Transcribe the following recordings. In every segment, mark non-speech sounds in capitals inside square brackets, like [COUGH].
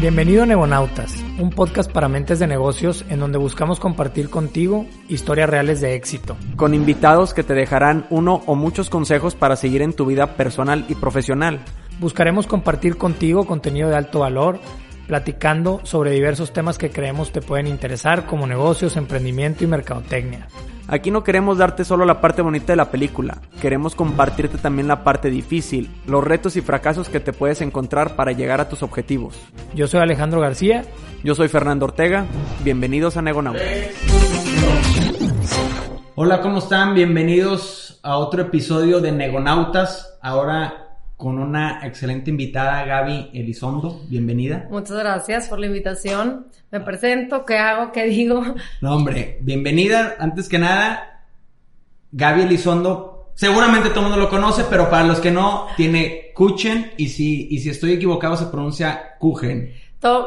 Bienvenido a Negonautas, un podcast para mentes de negocios en donde buscamos compartir contigo historias reales de éxito. Con invitados que te dejarán uno o muchos consejos para seguir en tu vida personal y profesional. Buscaremos compartir contigo contenido de alto valor, platicando sobre diversos temas que creemos te pueden interesar como negocios, emprendimiento y mercadotecnia. Aquí no queremos darte solo la parte bonita de la película, queremos compartirte también la parte difícil, los retos y fracasos que te puedes encontrar para llegar a tus objetivos. Yo soy Alejandro García. Yo soy Fernando Ortega. Bienvenidos a Negonautas. Hola, ¿cómo están? Bienvenidos a otro episodio de Negonautas. Ahora con una excelente invitada, Gaby Elizondo. Bienvenida. Muchas gracias por la invitación. Me presento, ¿qué hago? ¿Qué digo? [LAUGHS] No, hombre, bienvenida. Antes que nada, Gaby Elizondo, seguramente todo el mundo lo conoce, pero para los que no, tiene Kuchen y si, y si estoy equivocado se pronuncia Kuchen.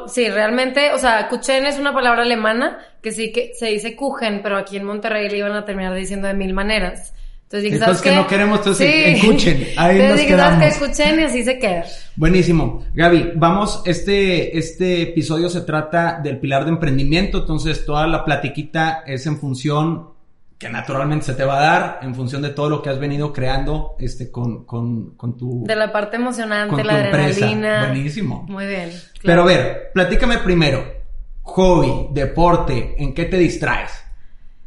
sí, realmente, o sea, Kuchen es una palabra alemana que sí que se dice Kuchen, pero aquí en Monterrey le iban a terminar diciendo de mil maneras. Entonces dije, ¿sabes que no queremos, entonces escuchen. Ahí entonces dije, ¿sabes que escuchen y así se queda. Buenísimo. Gaby, vamos, este, este episodio se trata del pilar de emprendimiento, entonces toda la platiquita es en función que naturalmente se te va a dar en función de todo lo que has venido creando este con, con, con tu de la parte emocionante, la adrenalina. Buenísimo. Muy bien. Pero a ver, platícame primero, hobby, deporte, ¿en qué te distraes?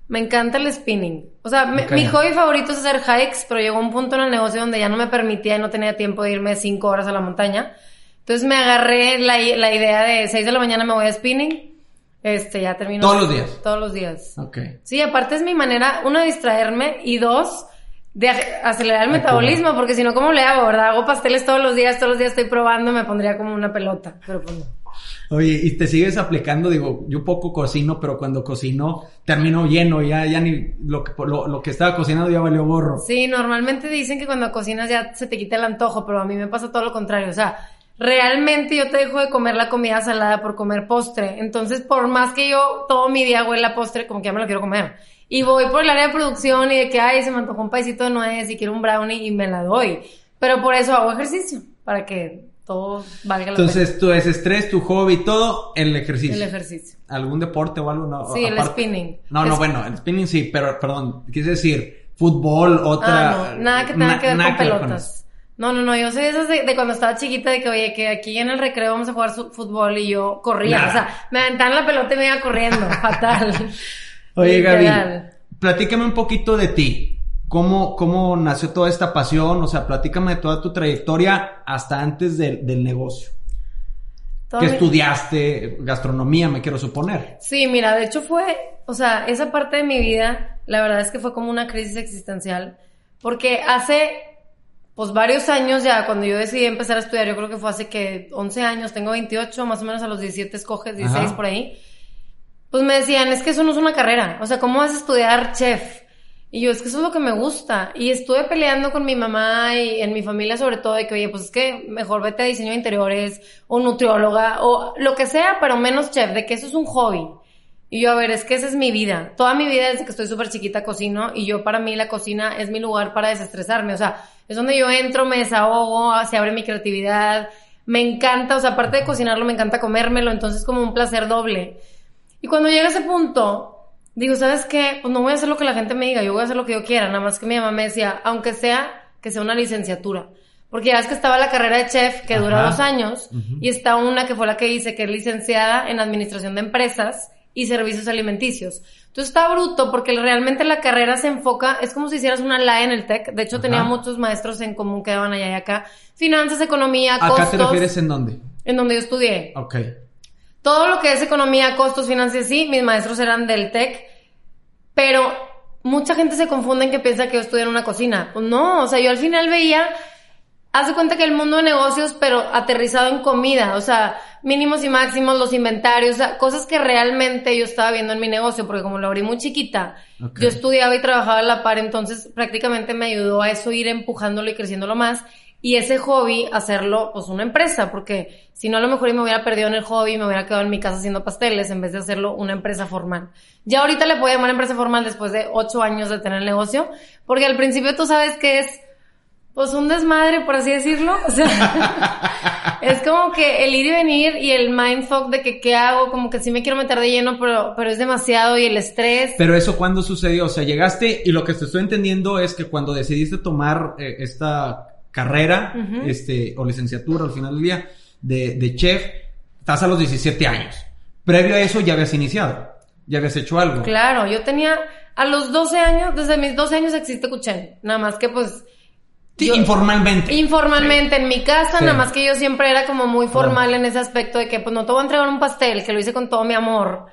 Me encanta el spinning. O sea, mi hobby favorito es hacer hikes, pero llegó un punto en el negocio donde ya no me permitía y no tenía tiempo de irme cinco horas a la montaña. Entonces me agarré la, la idea de seis de la mañana me voy a spinning. Este, ya termino. ¿Todos los días? Todos los días. Ok. Sí, aparte es mi manera, uno, de distraerme y dos, de acelerar el metabolismo, porque si no, ¿cómo le hago, verdad? Hago pasteles todos los días, todos los días estoy probando, me pondría como una pelota, pero pues no. Oye, y te sigues aplicando, digo, yo poco cocino, pero cuando cocino termino lleno, ya, ya ni lo que, lo, que estaba cocinando ya valió borro. Sí, normalmente dicen que cuando cocinas ya se te quita el antojo, pero a mí me pasa todo lo contrario, o sea, realmente yo te dejo de comer la comida salada por comer postre, entonces por más que yo todo mi día huele a postre, como que ya me lo quiero comer. Y voy por el área de producción y de que, ay, se me antojó un paisito de nuez y quiero un brownie y me la doy. Pero por eso hago ejercicio, para que todo valga la Entonces, tu estrés, tu hobby, todo, el ejercicio. El ejercicio. ¿Algún deporte o algo? No, sí, el spinning. No, no, bueno, el spinning sí, pero perdón, quieres decir fútbol, otra. Ah, no, nada que tenga que ver con pelotas. no, no, no, yo soy esas de, cuando estaba chiquita de que, oye, que aquí en el recreo vamos a jugar fútbol y yo corría, o sea, me aventaban la pelota y me iba corriendo, fatal. [LAUGHS] Oye, Gaby, platícame un poquito de ti. ¿Cómo, ¿Cómo nació toda esta pasión? O sea, platícame de toda tu trayectoria hasta antes del negocio. ¿Qué estudiaste? Gastronomía, me quiero suponer. Sí, mira, de hecho fue, o sea, esa parte de mi vida, la verdad es que fue como una crisis existencial, porque hace, pues varios años ya, cuando yo decidí empezar a estudiar, yo creo que fue hace que 11 años, tengo 28, más o menos a los 17 escoges, 16 por ahí, pues me decían, es que eso no es una carrera, o sea, ¿cómo vas a estudiar chef? Y yo, es que eso es lo que me gusta. Y estuve peleando con mi mamá y en mi familia sobre todo de que, oye, pues es que mejor vete a diseño de interiores o nutrióloga o lo que sea, pero menos chef, de que eso es un hobby. Y yo, a ver, es que esa es mi vida. Toda mi vida desde que estoy súper chiquita cocino y yo para mí la cocina es mi lugar para desestresarme. O sea, es donde yo entro, me desahogo, se abre mi creatividad. Me encanta, o sea, aparte de cocinarlo, me encanta comérmelo, entonces es como un placer doble. Y cuando llega ese punto, digo, ¿sabes qué? Pues no voy a hacer lo que la gente me diga, yo voy a hacer lo que yo quiera. Nada más que mi mamá me decía, aunque sea que sea una licenciatura. Porque ya es que estaba la carrera de chef que dura dos años y está una que fue la que hice, que es licenciada en administración de empresas y servicios alimenticios. Entonces está bruto porque realmente la carrera se enfoca, es como si hicieras una LA en el TEC. De hecho, tenía muchos maestros en común que daban allá y acá. Finanzas, economía, costos. ¿Acá te refieres en dónde? En donde yo estudié. Ok. Todo lo que es economía, costos, finanzas, sí, mis maestros eran del TEC, pero mucha gente se confunde en que piensa que yo estudié en una cocina. Pues no, o sea, yo al final veía, haz de cuenta que el mundo de negocios, pero aterrizado en comida, o sea, mínimos y máximos, los inventarios, o sea, cosas que realmente yo estaba viendo en mi negocio, porque como lo abrí muy chiquita, yo estudiaba y trabajaba a la par, entonces prácticamente me ayudó a eso ir empujándolo y creciéndolo más y ese hobby hacerlo pues una empresa, porque si no a lo mejor me hubiera perdido en el hobby, me hubiera quedado en mi casa haciendo pasteles en vez de hacerlo una empresa formal. Ya ahorita le puedo llamar empresa formal después de ocho años de tener el negocio, porque al principio tú sabes que es pues un desmadre, por así decirlo. O sea, [LAUGHS] es como que el ir y venir y el mindfuck de que qué hago, como que sí me quiero meter de lleno, pero, pero es demasiado y el estrés. Pero eso cuándo sucedió? O sea, llegaste y lo que te estoy entendiendo es que cuando decidiste tomar eh, esta carrera, este, o licenciatura al final del día de, de chef, estás a los 17 años. Previo a eso ya habías iniciado, ya habías hecho algo. Claro, yo tenía a los 12 años, desde mis 12 años existe Cuchen, nada más que pues Sí, informalmente. Informalmente, en mi casa, nada más que yo siempre era como muy formal en ese aspecto de que pues no te voy a entregar un pastel, que lo hice con todo mi amor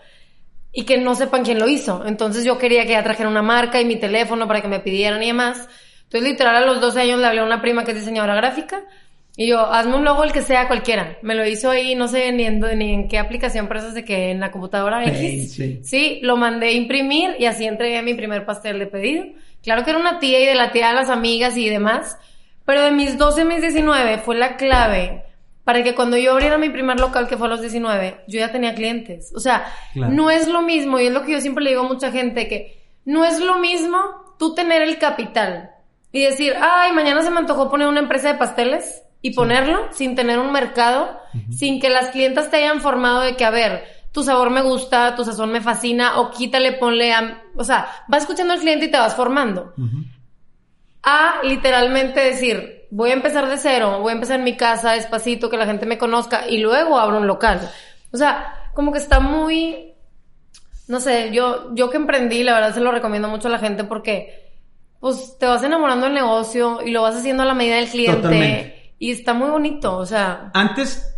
y que no sepan quién lo hizo. Entonces yo quería que ya trajera una marca y mi teléfono para que me pidieran y demás. Entonces literal a los 12 años le hablé a una prima que es diseñadora gráfica y yo, hazme un logo el que sea cualquiera. Me lo hizo ahí, no sé ni en, ni en qué aplicación, pero eso de que en la computadora X. Sí, sí. lo mandé a imprimir y así entregué mi primer pastel de pedido. Claro que era una tía y de la tía de las amigas y demás, pero de mis 12 a mis 19 fue la clave para que cuando yo abriera mi primer local, que fue a los 19, yo ya tenía clientes. O sea, no es lo mismo, y es lo que yo siempre le digo a mucha gente, que no es lo mismo tú tener el capital y decir, ay, mañana se me antojó poner una empresa de pasteles y ponerlo sin tener un mercado, sin que las clientas te hayan formado de que, a ver, tu sabor me gusta, tu sazón me fascina, o quítale, ponle a... O sea, vas escuchando al cliente y te vas formando. A literalmente decir, voy a empezar de cero, voy a empezar en mi casa despacito, que la gente me conozca, y luego abro un local. O sea, como que está muy... No sé, yo, yo que emprendí, la verdad se lo recomiendo mucho a la gente porque, pues, te vas enamorando del negocio y lo vas haciendo a la medida del cliente. Y está muy bonito, o sea... Antes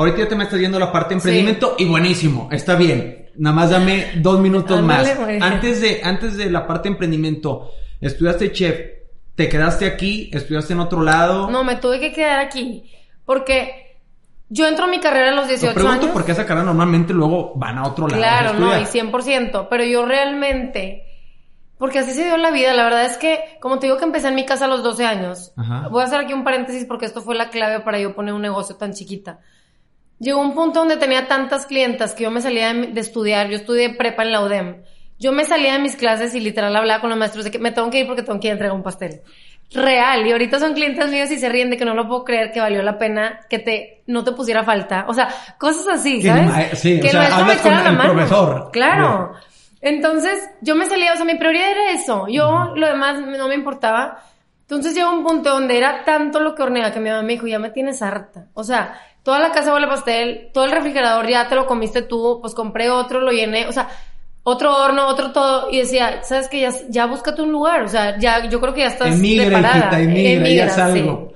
Ahorita ya te me estás yendo la parte de emprendimiento y buenísimo, está bien. Nada más dame dos minutos más. Antes de, antes de la parte de emprendimiento, estudiaste chef, te quedaste aquí, estudiaste en otro lado. No, me tuve que quedar aquí. Porque yo entro a mi carrera a los 18 Te pregunto por qué esa carrera normalmente luego van a otro lado. Claro, no, y 100%. Pero yo realmente. Porque así se dio la vida. La verdad es que, como te digo que empecé en mi casa a los 12 años. Voy a hacer aquí un paréntesis porque esto fue la clave para yo poner un negocio tan chiquita. Llegó un punto donde tenía tantas clientas que yo me salía de, estudiar, yo estudié prepa en la UDEM. Yo me salía de mis clases y literal hablaba con los maestros de que me tengo que ir porque tengo que ir a entregar un pastel. Real, y ahorita son clientes míos y se ríen de que no lo puedo creer que valió la pena que te no te pusiera falta. O sea, cosas así, ¿sabes? Sí, que o sea, hablas con el profesor. Claro. Entonces, yo me salía, o sea, mi prioridad era eso. Yo, lo demás no me importaba. Entonces llegó un punto donde era tanto lo que horneaba que mi mamá me dijo, ya me tienes harta. O sea, toda la casa huele pastel, todo el refrigerador ya te lo comiste tú, pues compré otro, lo llené, o sea, otro horno, otro todo, y decía, sabes que ya, ya búscate un lugar, o sea, ya, yo creo que ya estás preparada. ya salgo.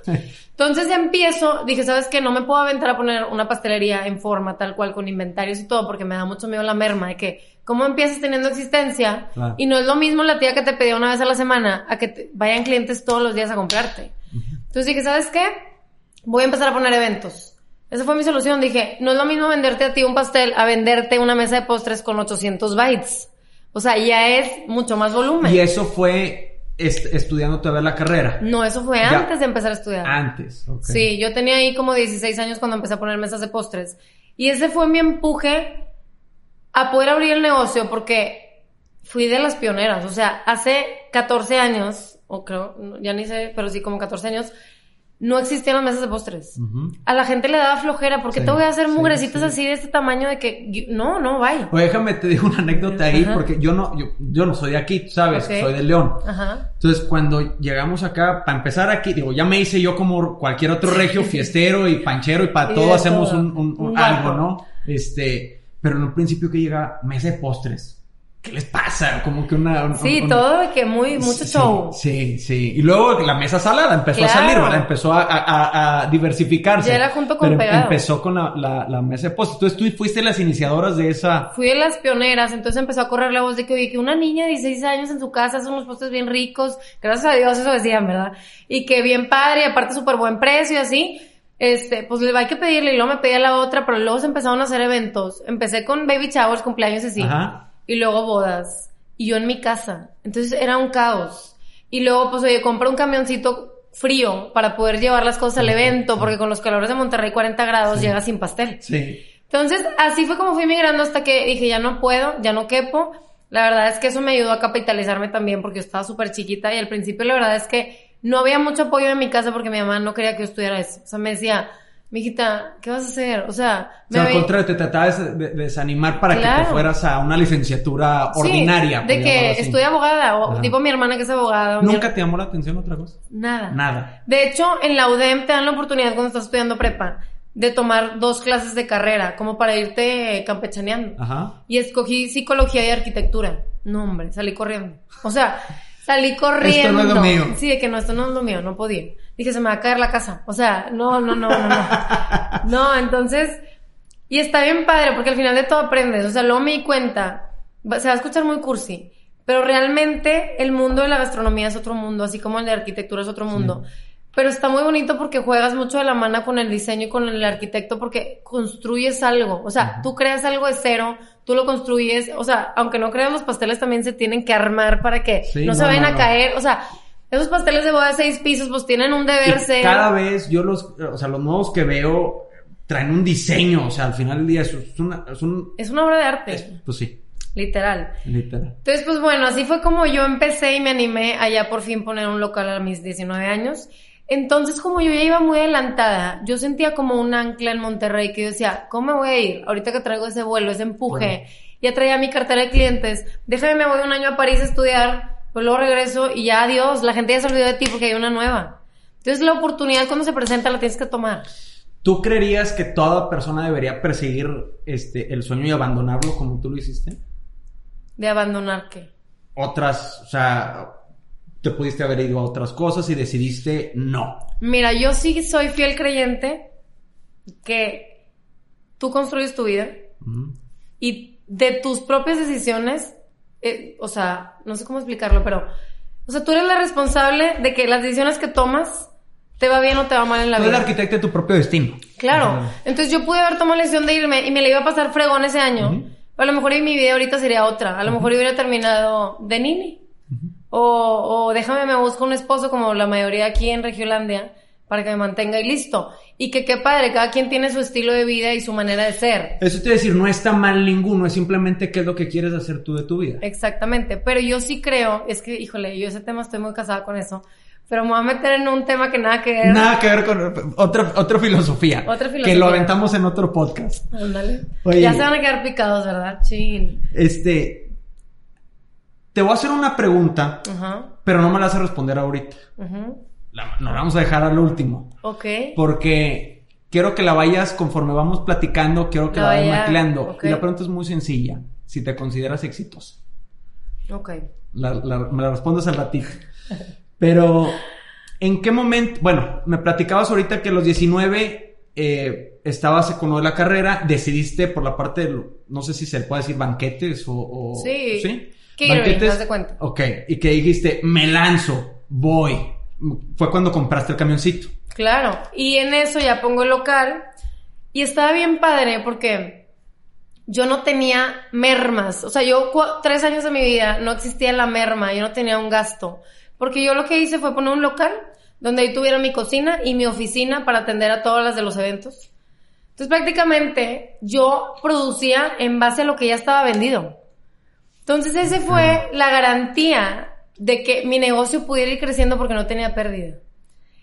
Entonces empiezo, dije, ¿sabes qué? No me puedo aventar a poner una pastelería en forma, tal cual, con inventarios y todo, porque me da mucho miedo la merma de que, ¿cómo empiezas teniendo existencia? Y no es lo mismo la tía que te pedía una vez a la semana a que vayan clientes todos los días a comprarte. Entonces dije, ¿sabes qué? Voy a empezar a poner eventos. Esa fue mi solución. Dije, no es lo mismo venderte a ti un pastel a venderte una mesa de postres con 800 bytes. O sea, ya es mucho más volumen. Y eso fue estudiando todavía la carrera. No, eso fue antes de empezar a estudiar. Antes, ok. Sí, yo tenía ahí como 16 años cuando empecé a poner mesas de postres. Y ese fue mi empuje a poder abrir el negocio porque fui de las pioneras. O sea, hace 14 años, o creo, ya ni sé, pero sí como 14 años, no existían las mesas de postres. A la gente le daba flojera, porque te voy a hacer mugrecitas así de este tamaño de que no, no, vaya. Oye, déjame te digo una anécdota ahí, porque yo no, yo, yo, no soy de aquí, sabes, soy de León. Ajá. Entonces, cuando llegamos acá, para empezar aquí, digo, ya me hice yo como cualquier otro regio, [LAUGHS] fiestero y panchero, y para todo hacemos Un, algo, ¿no? Este, pero en un principio que llega mesa de postres. ¿qué les pasa? Como que una... sí, todo de que muy, mucho show. Sí, sí. Y luego la mesa salada empezó a salir, ¿verdad? Empezó a, a, diversificarse. Ya era junto con pero Empezó con la, la, mesa de post. Entonces tú fuiste las iniciadoras de esa... Fui de las pioneras, entonces empezó a correr la voz de que, oye, que una niña de 16 años en su casa hace unos postres bien ricos. Gracias a Dios eso decían, ¿verdad? Y que bien padre, y aparte súper buen precio y así este, pues le hay que pedirle y luego me pedía la otra, pero luego se empezaron a hacer eventos. Empecé con baby showers, cumpleaños y así. Ajá y luego bodas. Y yo en mi casa. Entonces era un caos. Y luego, pues, oye, compré un camioncito frío para poder llevar las cosas al evento, porque con los calores de Monterrey 40 grados llega sin pastel. Sí. Entonces, así fue como fui migrando hasta que dije, ya no puedo, ya no quepo. La verdad es que eso me ayudó a capitalizarme también porque yo estaba súper chiquita y al principio la verdad es que no había mucho apoyo en mi casa porque mi mamá no quería que yo estudiara eso. O sea, me decía, mijita, ¿qué vas a hacer? O sea, me o sea, al contrario, te tratabas de, desanimar para que te fueras a una licenciatura ordinaria. de que estoy abogada, o tipo mi hermana que es abogada. ¿Nunca te llamó la atención otra cosa? Nada. Nada. De hecho, en la UDEM te dan la oportunidad cuando estás estudiando prepa de tomar dos clases de carrera, como para irte campechaneando. Ajá. Y escogí psicología y arquitectura. No, hombre, salí corriendo. O sea, salí corriendo. Esto no es lo mío. Sí, de que no, esto no es lo mío, no podía. Dije, se me va a caer la casa. O sea, no, no, no, no, no. [LAUGHS] No, entonces, y está bien padre, porque al final de todo aprendes. O sea, luego me di cuenta, se va a escuchar muy cursi, pero realmente el mundo de la gastronomía es otro mundo, así como el de arquitectura es otro mundo. Pero está muy bonito porque juegas mucho de la mano con el diseño y con el arquitecto porque construyes algo. O sea, tú creas algo de cero, tú lo construyes. O sea, aunque no creas, los pasteles también se tienen que armar para que no, se vayan a caer. O sea, esos pasteles de boda de seis pisos, pues tienen un deber ser. Cada vez yo los, o sea, los nuevos que veo traen un diseño. O sea, al final del día es, una, es un. Es una obra de arte. pues sí. Literal. Literal. Entonces, pues bueno, así fue como yo empecé y me animé a ya por fin poner un local a mis 19 años. Entonces, como yo ya iba muy adelantada, yo sentía como un ancla en Monterrey que yo decía, ¿cómo me voy a ir? Ahorita que traigo ese vuelo, ese empuje, ya traía mi cartera de clientes, déjame, me voy un año a París a estudiar, pues luego regreso y ya adiós, la gente ya se olvidó de ti porque hay una nueva. Entonces, la oportunidad cuando se presenta la tienes que tomar. ¿Tú creerías que toda persona debería perseguir este, el sueño y abandonarlo como tú lo hiciste? ¿De abandonar qué? Otras, o sea, te pudiste haber ido a otras cosas y decidiste no. Mira, yo sí soy fiel creyente que tú construyes tu vida y de tus propias decisiones, eh, o sea, no sé cómo explicarlo, pero, o sea, tú eres la responsable de que las decisiones que tomas te va bien o te va mal en la vida. Tú eres el arquitecto de tu propio destino. Claro. Entonces yo pude haber tomado la decisión de irme y me la iba a pasar fregón ese año. a lo mejor mi vida ahorita sería otra. A lo mejor hubiera terminado de nini. O, o déjame me busco un esposo como la mayoría aquí en Regiolandia para que me mantenga y listo. Y que qué padre, cada quien tiene su estilo de vida y su manera de ser. Eso te decir, no está mal ninguno, es simplemente qué es lo que quieres hacer tú de tu vida. Exactamente, pero yo sí creo, es que, híjole, yo ese tema estoy muy casada con eso, pero me voy a meter en un tema que nada que ver. Nada que ver con otra, otra filosofía. Otra filosofía. Que lo aventamos en otro podcast. Ándale. Ya se van a quedar picados, ¿verdad? Chin. Este, te voy a hacer una pregunta, pero no me la vas a responder ahorita. nos la vamos a dejar al último. Ok. Porque quiero que la vayas conforme vamos platicando, quiero que la, vayas mezclando. Y la pregunta es muy sencilla. Si te consideras exitosa. Ok. me la respondes al ratito. Pero, ¿en qué momento? Bueno, me platicabas ahorita que a los 19 eh, estabas con lo de la carrera, decidiste por la parte de, no sé si se le puede decir banquetes o... sí. ¿sí? Banquetes, de cuenta. Ok, y que dijiste, me lanzo, voy. Fue cuando compraste el camioncito. Claro, y en eso ya pongo el local. Y estaba bien padre porque yo no tenía mermas. O sea, yo tres años de mi vida no existía la merma, yo no tenía un gasto. Porque yo lo que hice fue poner un local donde ahí tuviera mi cocina y mi oficina para atender a todas las de los eventos. Entonces prácticamente yo producía en base a lo que ya estaba vendido. Entonces, ese fue la garantía de que mi negocio pudiera ir creciendo porque no tenía pérdida.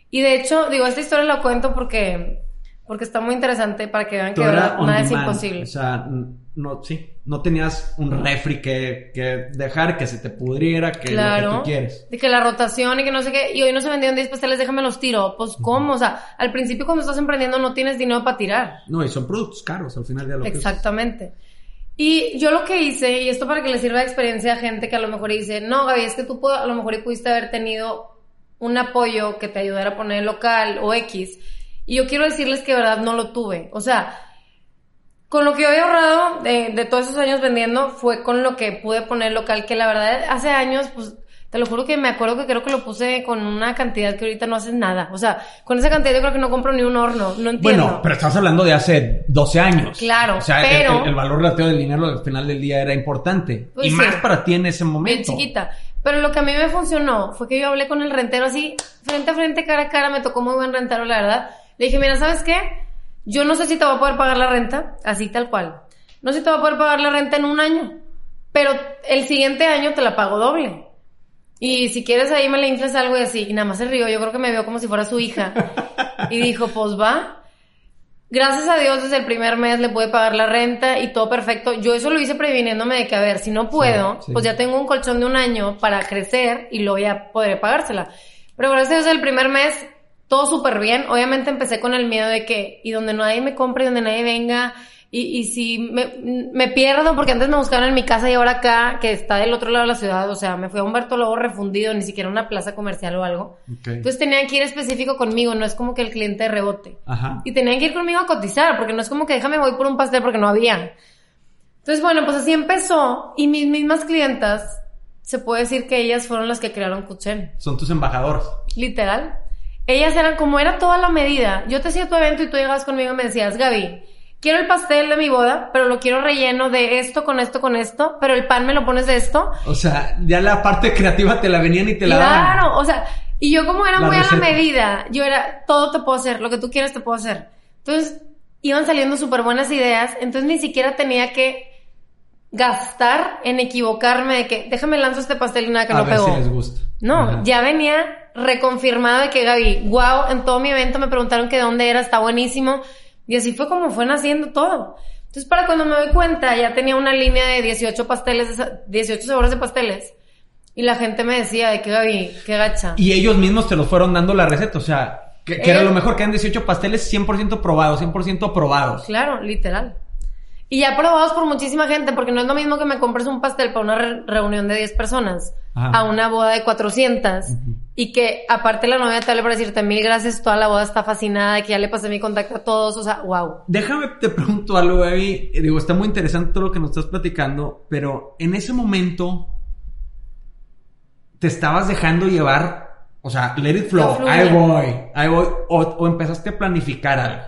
Y de hecho, digo, esta historia la cuento porque, porque está muy interesante para que vean que nada es imposible. O sea, no, sí, no tenías un refri que, que dejar, que se te pudriera, que lo que tú quieres. De que la rotación y que no sé qué, y hoy no se vendieron 10 pasteles, déjame los tiro. Pues, ¿cómo? O sea, al principio cuando estás emprendiendo no tienes dinero para tirar. No, y son productos caros al final de lo Exactamente. Y yo lo que hice, y esto para que le sirva de experiencia a gente que a lo mejor dice, no, Gaby, es que tú a lo mejor pudiste haber tenido un apoyo que te ayudara a poner el local o X. Y yo quiero decirles que de verdad no lo tuve. O sea, con lo que he ahorrado de, de todos esos años vendiendo fue con lo que pude poner local, que la verdad hace años, pues te lo juro que me acuerdo que creo que lo puse con una cantidad que ahorita no haces nada. O sea, con esa cantidad yo creo que no compro ni un horno. No entiendo. Bueno, pero estás hablando de hace 12 años. Claro, o sea, pero... El, valor relativo del dinero al final del día era importante. Pues y más para ti en ese momento. Bien chiquita. Pero lo que a mí me funcionó fue que yo hablé con el rentero así, frente a frente, cara a cara. Me tocó muy buen rentero, la verdad. Le dije, mira, ¿sabes qué? Yo no sé si te voy a poder pagar la renta, así tal cual. No sé si te voy a poder pagar la renta en un año. Pero el siguiente año te la pago doble. Y si quieres ahí me le inflas algo y así. Y nada más se rió. Yo creo que me vio como si fuera su hija. y dijo, pues va. Gracias a Dios, desde el primer mes le pude pagar la renta y todo perfecto. Yo eso lo hice previniéndome de que, a ver, si no puedo, pues ya tengo un colchón de un año para crecer y luego ya podré pagársela. Pero gracias a Dios, el primer mes, todo súper bien. Obviamente empecé con el miedo de que, y donde nadie me compre, y donde nadie venga, y, y si me, me, pierdo, porque antes me buscaron en mi casa y ahora acá, que está del otro lado de la ciudad, o sea, me fui a Humberto Lobo refundido, ni siquiera una plaza comercial o algo. Entonces tenían que ir específico conmigo, no es como que el cliente rebote. Ajá. Y tenían que ir conmigo a cotizar, porque no es como que déjame voy por un pastel porque no había. Entonces, bueno, pues así empezó y mis mismas clientas, se puede decir que ellas fueron las que crearon Kuchen. Son tus embajadores. Literal. Ellas eran como era toda la medida. Yo te hacía tu evento y tú llegabas conmigo y me decías, Gaby, quiero el pastel de mi boda, pero lo quiero relleno de esto, con esto, con esto, pero el pan me lo pones de esto. O sea, ya la parte creativa te la venían y te la daban. Claro, o sea, y yo como era muy a la medida, yo era, todo te puedo hacer, lo que tú quieras te puedo hacer. Entonces, iban saliendo súper buenas ideas, entonces ni siquiera tenía que gastar en equivocarme de que déjame lanzo este pastel y nada que a no ver pegó. Si les gusta. No, ya venía reconfirmado de que Gaby, wow, en todo mi evento me preguntaron que de dónde era, está buenísimo. Y así fue como fue naciendo todo. Entonces, para cuando me doy cuenta, ya tenía una línea de 18 pasteles, 18 sabores de pasteles. Y la gente me decía de que Gaby, qué gacha. Y ellos mismos te los fueron dando la receta, o sea, que, era lo mejor, que eran 18 pasteles 100% probados, 100% aprobados. Claro, literal. Y ya probados por muchísima gente, porque no es lo mismo que me compres un pastel para una reunión de 10 personas a una boda de 400 y que aparte la novia te hable para decirte mil gracias, toda la boda está fascinada, que ya le pasé mi contacto a todos, o sea, wow. Déjame te pregunto algo, Gaby. Digo, está muy interesante todo lo que nos estás platicando, pero en ese momento te estabas dejando llevar, o sea, let it flow, ahí voy, ahí voy, o empezaste a planificar algo.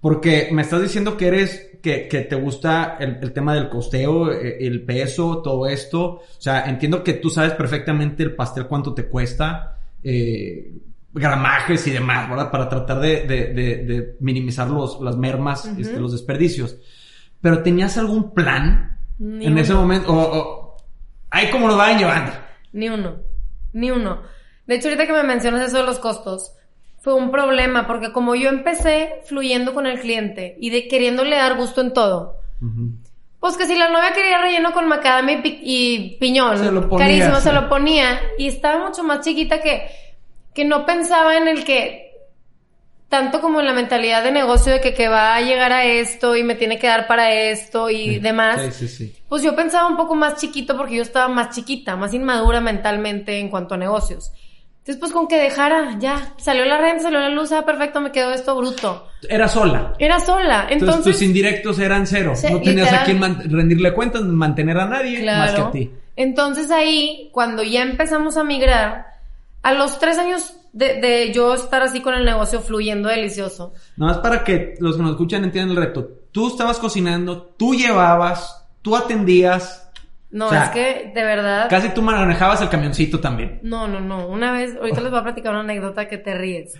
Porque me estás diciendo que eres que, te gusta el, tema del costeo, eh, el peso, todo esto. O sea, entiendo que tú sabes perfectamente el pastel cuánto te cuesta, eh, gramajes y demás, ¿verdad? Para tratar de, minimizar los, las mermas, este, los desperdicios. Pero ¿tenías algún plan en ese momento? O, o, ahí como lo van llevando. Ni uno, ni uno. De hecho, ahorita que me mencionas eso de los costos, fue un problema porque como yo empecé fluyendo con el cliente y de queriéndole dar gusto en todo. Pues que si la novia quería relleno con macadamia y, piñón, carísimo, se lo ponía y estaba mucho más chiquita que, que no pensaba en el que tanto como en la mentalidad de negocio de que, que va a llegar a esto y me tiene que dar para esto y demás. Sí, pues yo pensaba un poco más chiquito porque yo estaba más chiquita, más inmadura mentalmente en cuanto a negocios. Después con que dejara, ya, salió la renta, salió la luz, ah, perfecto, me quedó esto bruto. Era sola. Era sola. Entonces, tus indirectos eran cero. no tenías a quién rendirle cuentas, mantener a nadie más que a ti. Entonces ahí, cuando ya empezamos a migrar, a los tres años de, de yo estar así con el negocio fluyendo delicioso. Nada más para que los que nos escuchan entiendan el reto. Tú estabas cocinando, tú llevabas, tú atendías, no, es que de verdad. Casi tú manejabas el camioncito también. No, no, no. Una vez, ahorita les voy a platicar una anécdota que te ríes.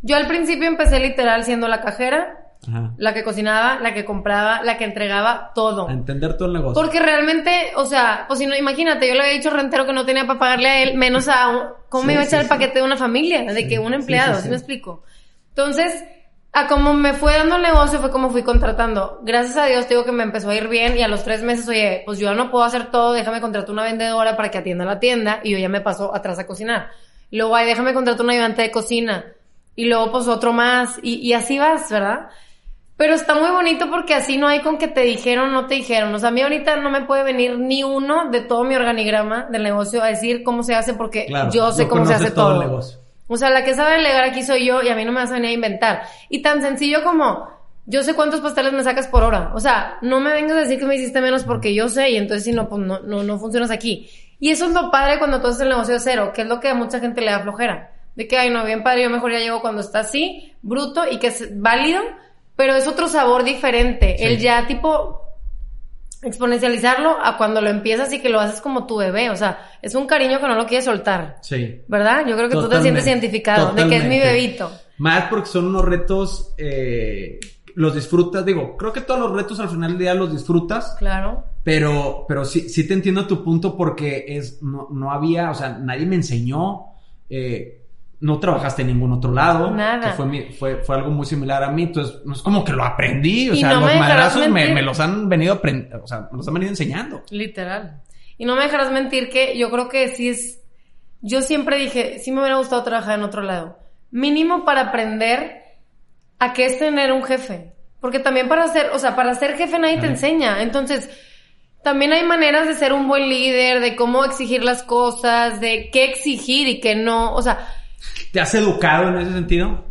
Yo al principio empecé literal siendo la cajera, la que cocinaba, la que compraba, la que entregaba todo. A entender todo el negocio. Porque realmente, o sea, pues si no, imagínate, yo le había dicho rentero que no tenía para pagarle a él, menos a un, ¿cómo me iba a echar el paquete de una familia? De que un empleado, ¿sí me explico? Entonces, a como me fue dando el negocio fue como fui contratando. Gracias a Dios digo que me empezó a ir bien y a los tres meses, oye, pues yo no puedo hacer todo, déjame contratar una vendedora para que atienda la tienda y yo ya me paso atrás a cocinar. Luego, ay, déjame contratar una ayudante de cocina y luego pues otro más y, y así vas, ¿verdad? Pero está muy bonito porque así no hay con que te dijeron o no te dijeron. O sea, a mí ahorita no me puede venir ni uno de todo mi organigrama del negocio a decir cómo se hace porque yo sé cómo se hace todo. El negocio. O sea, la que sabe delegar aquí soy yo y a mí no me vas a venir a inventar. Y tan sencillo como, yo sé cuántos pasteles me sacas por hora. O sea, no me vengas a decir que me hiciste menos porque yo sé y entonces si no, pues no, no, no funcionas aquí. Y eso es lo padre cuando tú haces el negocio de cero, que es lo que a mucha gente le da flojera. De que, ay, no, bien padre, yo mejor ya llego cuando está así, bruto y que es válido, pero es otro sabor diferente. El ya tipo exponencializarlo a cuando lo empiezas y que lo haces como tu bebé. O sea, es un cariño que no lo quieres soltar. Sí. ¿Verdad? Yo creo que tú te sientes identificado de que es mi bebito. Más porque son unos retos, eh, los disfrutas. Digo, creo que todos los retos al final del día los disfrutas. Claro. Pero, pero sí, sí te entiendo tu punto porque es, no, no había, o sea, nadie me enseñó. Eh, no trabajaste en ningún otro lado. Nada. Que fue, fue, fue, algo muy similar a mí. Entonces, no es como que lo aprendí. O sea, los madrazos me, los han venido o sea, me los han venido enseñando. Literal. Y no me dejarás mentir que yo creo que sí es. Yo siempre dije, sí me hubiera gustado trabajar en otro lado. Mínimo para aprender a qué es tener un jefe. Porque también para ser, o sea, para ser jefe nadie te enseña. Entonces, también hay maneras de ser un buen líder, de cómo exigir las cosas, de qué exigir y qué no. O sea, ¿Te has educado en ese sentido?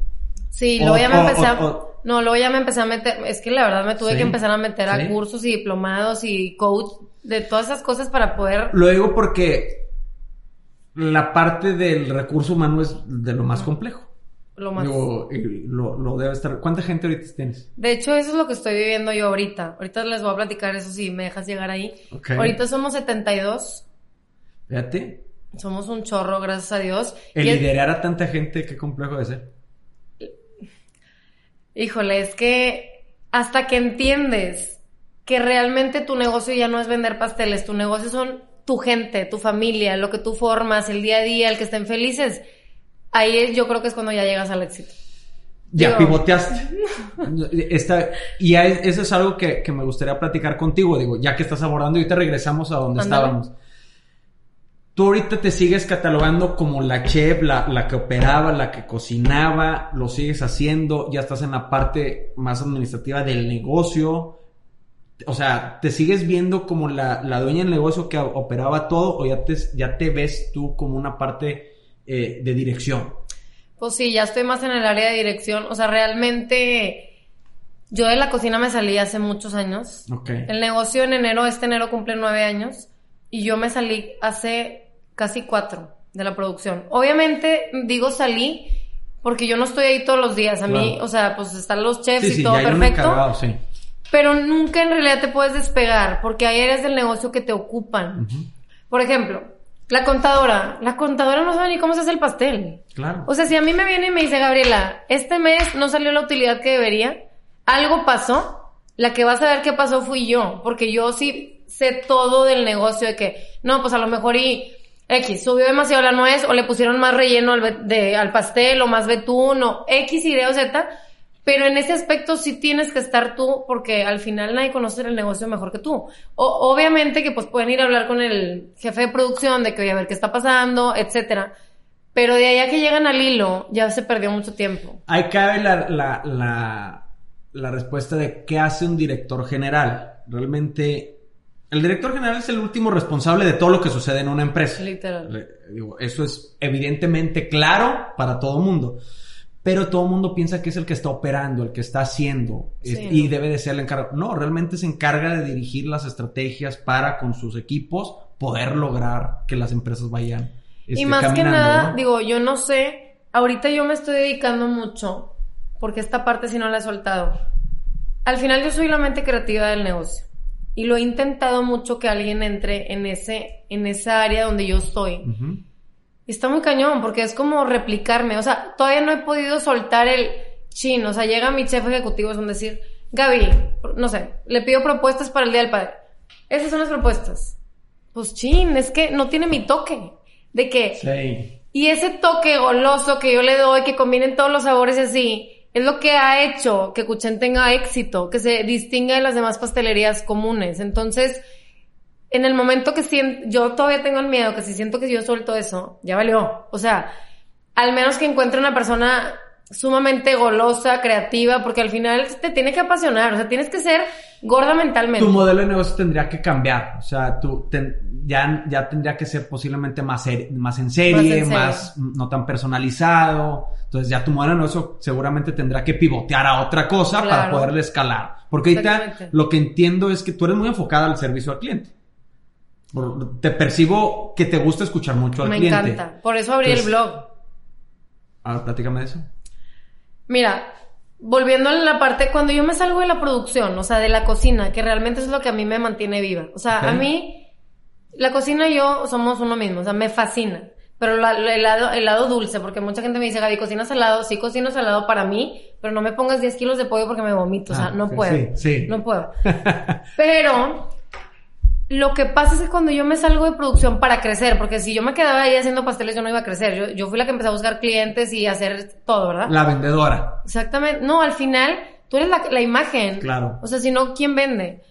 Sí, luego ya me empecé a... no, luego ya me empecé a meter... Es que la verdad me tuve que empezar a meter a cursos y diplomados y coach de todas esas cosas para poder... Lo digo porque la parte del recurso humano es de lo más complejo. Lo más... lo, debe estar... ¿Cuánta gente ahorita tienes? De hecho, eso es lo que estoy viviendo yo ahorita. Ahorita les voy a platicar eso si me dejas llegar ahí. Ahorita somos 72. Fíjate. Somos un chorro, gracias a Dios. El liderar a tanta gente, qué complejo de ser. Híjole, es que hasta que entiendes que realmente tu negocio ya no es vender pasteles, tu negocio son tu gente, tu familia, lo que tú formas, el día a día, el que estén felices, ahí yo creo que es cuando ya llegas al éxito. Ya pivoteaste. [LAUGHS] y eso es algo que, me gustaría platicar contigo, digo, ya que estás abordando y te regresamos a donde estábamos. Tú ahorita te sigues catalogando como la chef, la, la, que operaba, la que cocinaba, lo sigues haciendo, ya estás en la parte más administrativa del negocio. O sea, ¿te sigues viendo como la, la dueña del negocio que operaba todo o ya te, ya te ves tú como una parte eh, de dirección? Pues sí, ya estoy más en el área de dirección. O sea, realmente yo de la cocina me salí hace muchos años. Okay. El negocio en enero, este enero cumple nueve años. Y yo me salí hace casi cuatro de la producción. Obviamente, digo salí porque yo no estoy ahí todos los días. A mí, o sea, pues están los chefs y todo perfecto. Pero nunca en realidad te puedes despegar porque hay áreas del negocio que te ocupan. Por ejemplo, la contadora. La contadora no sabe ni cómo se hace el pastel. Claro. O sea, si a mí me viene y me dice, Gabriela, este mes no salió la utilidad que debería, algo pasó, la que va a saber qué pasó fui yo. Porque yo sí sé todo del negocio de que, no, pues a lo mejor y X, subió demasiado la nuez o le pusieron más relleno al, de, al pastel o más betún o X, Y o Z. Pero en ese aspecto sí tienes que estar tú porque al final nadie conoce el negocio mejor que tú. O, obviamente que pues pueden ir a hablar con el jefe de producción de que oye a ver qué está pasando, etcétera. Pero de allá que llegan al hilo ya se perdió mucho tiempo. Ahí cabe la, la, la, la respuesta de qué hace un director general. Realmente el director general es el último responsable de todo lo que sucede en una empresa. Literal. eso es evidentemente claro para todo el mundo. Pero todo el mundo piensa que es el que está operando, el que está haciendo y debe de ser el encargado. No, realmente se encarga de dirigir las estrategias para con sus equipos poder lograr que las empresas vayan. y este, más que nada, digo, yo no sé, ahorita yo me estoy dedicando mucho, porque esta parte sí no la he soltado. Al final yo soy la mente creativa del negocio. Y lo he intentado mucho que alguien entre en ese, en esa área donde yo estoy. Está muy cañón, porque es como replicarme. O sea, todavía no he podido soltar el chin. O sea, llega mi chef ejecutivo, es un decir, Gaby, no sé, le pido propuestas para el Día del Padre. Esas son las propuestas. Pues chin, es que no tiene mi toque. De que... Sí. Y ese toque goloso que yo le doy, que combinen todos los sabores así, es lo que ha hecho que Cuchen tenga éxito, que se distinga de las demás pastelerías comunes. Entonces, en el momento que siento, yo todavía tengo el miedo que si siento que si yo suelto eso, ya valió. O sea, al menos que encuentre una persona sumamente golosa, creativa, porque al final te tiene que apasionar, o sea, tienes que ser gorda mentalmente. Tu modelo de negocio tendría que cambiar, o sea, tú ya, ya tendría que ser posiblemente más, más en serie, más, no tan personalizado, entonces ya tu modelo de negocio seguramente tendrá que pivotear a otra cosa para poderle escalar. Porque ahorita lo que entiendo es que tú eres muy enfocada al servicio al cliente. Te percibo que te gusta escuchar mucho al cliente. Me encanta. Por eso abrí el blog. Ah, platícame de eso. Mira, volviendo a la parte, cuando yo me salgo de la producción, o sea, de la cocina, que realmente es lo que a mí me mantiene viva. O sea, a mí, la cocina y yo somos uno mismo, o sea, me fascina. Pero el, lado, el lado dulce, porque mucha gente me dice, Gaby, ¿cocinas salado? Sí, cocino salado para mí, pero no me pongas 10 kilos de pollo porque me vomito, o sea, ah, no puedo. Sí, sí. No puedo. [LAUGHS] pero lo que pasa es que cuando yo me salgo de producción para crecer, porque si yo me quedaba ahí haciendo pasteles, yo no iba a crecer. Yo, yo fui la que empecé a buscar clientes y hacer todo, ¿verdad? La vendedora. Exactamente. No, al final, tú eres la, la imagen. Claro. O sea, si no, ¿quién vende?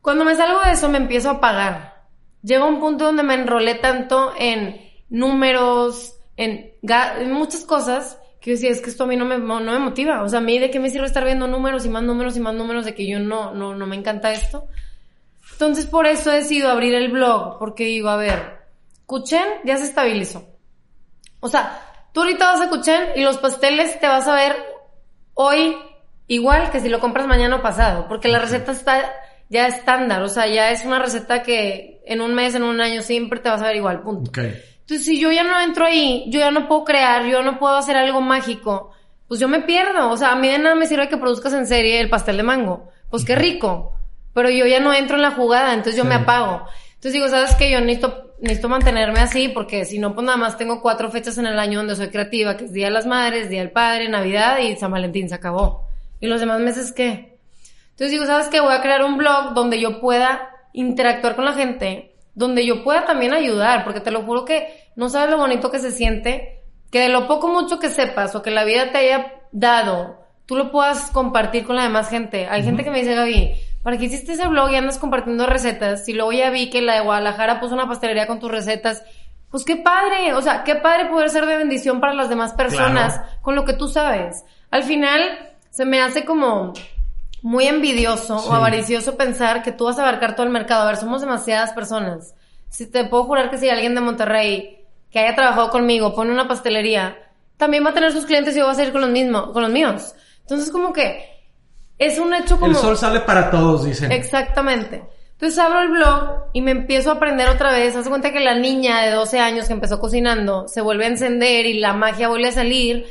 Cuando me salgo de eso, me empiezo a pagar. Llega un punto donde me enrolé tanto en números, en, en muchas cosas, que yo decía, es que esto a mí no me, no me motiva. O sea, a mí de qué me sirve estar viendo números y más números y más números de que yo no, no, no me encanta esto. Entonces, por eso he decidido abrir el blog, porque digo, a ver, Cuchen ya se estabilizó. O sea, tú ahorita vas a Cuchen y los pasteles te vas a ver hoy igual que si lo compras mañana o pasado, porque la receta está ya estándar, o sea, ya es una receta que en un mes, en un año siempre te vas a ver igual, punto. Entonces, si yo ya no entro ahí, yo ya no puedo crear, yo no puedo hacer algo mágico, pues yo me pierdo. O sea, a mí de nada me sirve que produzcas en serie el pastel de mango. Pues qué rico pero yo ya no entro en la jugada, entonces yo me apago. Entonces digo, ¿sabes qué? Yo necesito, necesito mantenerme así porque si no, pues nada más tengo cuatro fechas en el año donde soy creativa, que es Día de las Madres, Día del Padre, Navidad y San Valentín, se acabó. ¿Y los demás meses qué? Entonces digo, ¿sabes qué? Voy a crear un blog donde yo pueda interactuar con la gente, donde yo pueda también ayudar, porque te lo juro que no sabes lo bonito que se siente, que de lo poco mucho que sepas o que la vida te haya dado, tú lo puedas compartir con la demás gente. Hay gente que me dice, Gaby, ¿para qué hiciste ese blog y andas compartiendo recetas? Si luego ya vi que la de Guadalajara puso una pastelería con tus recetas, pues qué padre, o sea, qué padre poder ser de bendición para las demás personas con lo que tú sabes. Al final se me hace como muy envidioso o avaricioso pensar que tú vas a abarcar todo el mercado. A ver, somos demasiadas personas. Si te puedo jurar que si alguien de Monterrey que haya trabajado conmigo pone una pastelería, también va a tener sus clientes y yo voy a seguir con los mismos, con los míos. Entonces como que es un hecho como... El sol sale para todos, dicen. Exactamente. Entonces abro el blog y me empiezo a aprender otra vez. Haz cuenta que la niña de 12 años que empezó cocinando se vuelve a encender y la magia vuelve a salir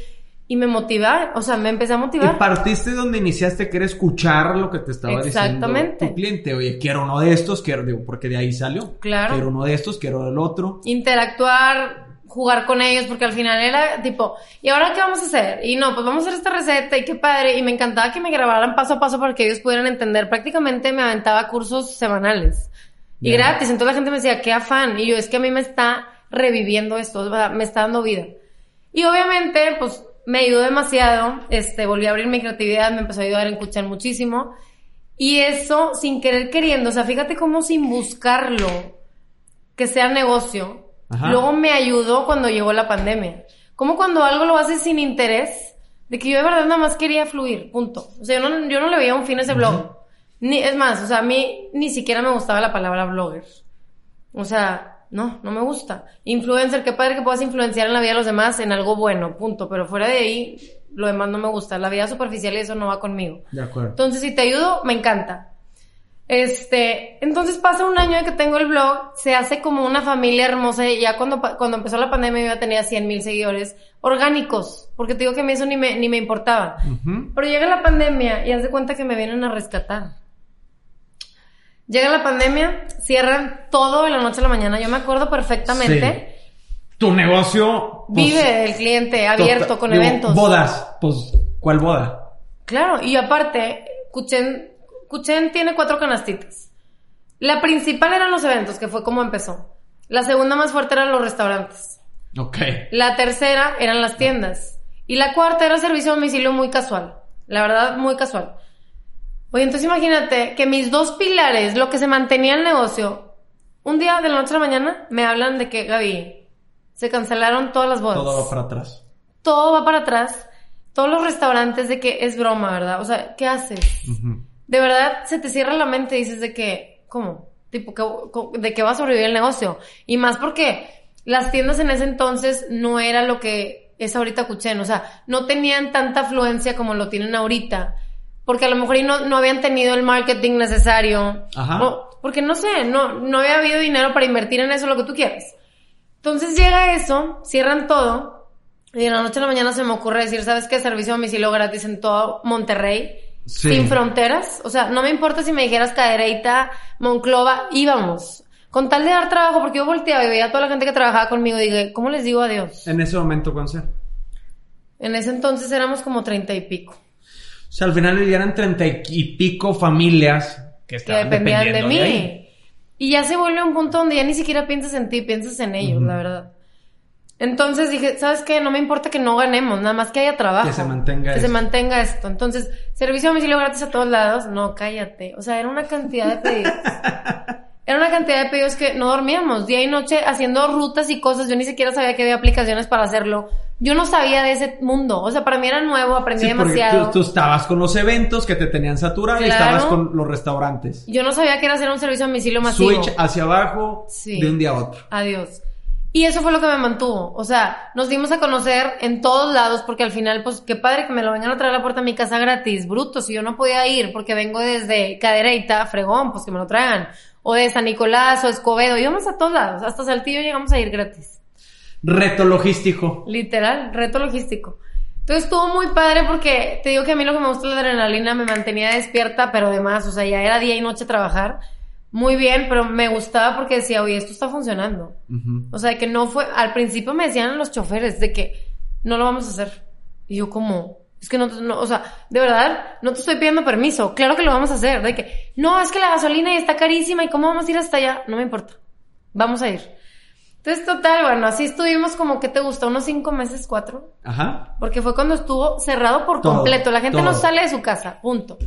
y me motiva, o sea, me empecé a motivar. Y partiste donde iniciaste, que era escuchar lo que te estaba diciendo tu cliente. Oye, quiero uno de estos, quiero, digo, porque de ahí salió. Claro. Quiero uno de estos, quiero del otro. Interactuar, jugar con ellos, porque al final era tipo, ¿y ahora qué vamos a hacer? Y no, pues vamos a hacer esta receta y qué padre. Y me encantaba que me grabaran paso a paso para que ellos pudieran entender. Prácticamente me aventaba cursos semanales y gratis. Entonces la gente me decía, qué afán. Y yo, es que a mí me está reviviendo esto, me está dando vida. Y obviamente, pues me ayudó demasiado. Este, volví a abrir mi creatividad, me empezó a ayudar a escuchar muchísimo. Y eso sin querer queriendo, o sea, fíjate cómo sin buscarlo, que sea negocio, Luego me ayudó cuando llegó la pandemia. Como cuando algo lo haces sin interés, de que yo de verdad nada más quería fluir, punto. O sea, yo no, yo no le veía un fin a ese blog. Ni, es más, o sea, a mí ni siquiera me gustaba la palabra blogger. O sea, no, no me gusta. Influencer, qué padre que puedas influenciar en la vida de los demás en algo bueno, punto. Pero fuera de ahí, lo demás no me gusta. La vida superficial y eso no va conmigo. De acuerdo. Entonces, si te ayudo, me encanta. Este, entonces pasa un año de que tengo el blog, se hace como una familia hermosa y ya cuando, cuando empezó la pandemia yo tenía 100 mil seguidores orgánicos, porque te digo que a mí eso ni me, ni me importaba. Pero llega la pandemia y haz de cuenta que me vienen a rescatar. Llega la pandemia, cierran todo de la noche a la mañana, yo me acuerdo perfectamente. Tu negocio pues, vive el cliente abierto con eventos. Bodas, pues ¿cuál boda? Claro, y aparte, escuchen Cuchen tiene cuatro canastitas. La principal eran los eventos, que fue como empezó. La segunda más fuerte eran los restaurantes. Ok. La tercera eran las tiendas. Y la cuarta era servicio a domicilio muy casual. La verdad, muy casual. Oye, entonces imagínate que mis dos pilares, lo que se mantenía el negocio, un día de la noche a la mañana me hablan de que, Gaby, se cancelaron todas las bodas. Todo va para atrás. Todo va para atrás. Todos los restaurantes de que es broma, ¿verdad? O sea, ¿qué haces? De verdad se te cierra la mente y dices de que, ¿cómo? Tipo, de que va a sobrevivir el negocio. Y más porque las tiendas en ese entonces no era lo que es ahorita Cuchen. O sea, no tenían tanta afluencia como lo tienen ahorita. Porque a lo mejor no, no habían tenido el marketing necesario. Ajá. porque no sé, no, no había habido dinero para invertir en eso, lo que tú quieras. Entonces llega eso, cierran todo. Y de la noche a la mañana se me ocurre decir, ¿sabes qué? Servicio a domicilio gratis en todo Monterrey sin fronteras. O sea, no me importa si me dijeras Cadereyta, Monclova, íbamos. Con tal de dar trabajo, porque yo volteaba y veía a toda la gente que trabajaba conmigo y dije, ¿cómo les digo adiós? En ese momento, ¿cuánto En ese entonces éramos como treinta y pico. O sea, al final eran treinta y pico familias que estaban que dependían de mí. Y ya se vuelve un punto donde ya ni siquiera piensas en ti, piensas en ellos, la verdad. Entonces dije, ¿sabes qué? No me importa que no ganemos, nada más que haya trabajo. Que se mantenga Que se mantenga esto. Entonces, servicio a domicilio gratis a todos lados. No, cállate. O sea, era una cantidad de pedidos. [LAUGHS] era una cantidad de pedidos que no dormíamos día y noche haciendo rutas y cosas. Yo ni siquiera sabía que había aplicaciones para hacerlo. Yo no sabía de ese mundo. O sea, para mí era nuevo, aprendí demasiado. Tú, tú, estabas con los eventos que te tenían saturado y estabas con los restaurantes. Yo no sabía que era hacer un servicio a domicilio masivo. Switch hacia abajo de un día a otro. Adiós. Y eso fue lo que me mantuvo. O sea, nos dimos a conocer en todos lados porque al final, pues qué padre que me lo vengan a traer a la puerta de mi casa gratis, bruto. Si yo no podía ir porque vengo desde Cadereita, Fregón, pues que me lo traigan. O de San Nicolás o Escobedo. Íbamos a todos lados. Hasta Saltillo llegamos a ir gratis. Reto logístico. Literal, reto logístico. Entonces estuvo muy padre porque te digo que a mí lo que me gusta la adrenalina me mantenía despierta, pero además, o sea, ya era día y noche trabajar muy bien, pero me gustaba porque decía, oye, esto está funcionando. O sea, que no fue, al principio me decían los choferes de que no lo vamos a hacer. Y yo como, es que no, no, o sea, de verdad, no te estoy pidiendo permiso. Claro que lo vamos a hacer. De que, no, es que la gasolina está carísima y cómo vamos a ir hasta allá. No me importa. Vamos a ir. Entonces, total, bueno, así estuvimos como que te gusta, unos cinco meses, cuatro. Ajá. Porque fue cuando estuvo cerrado por completo. La gente no sale de su casa, punto.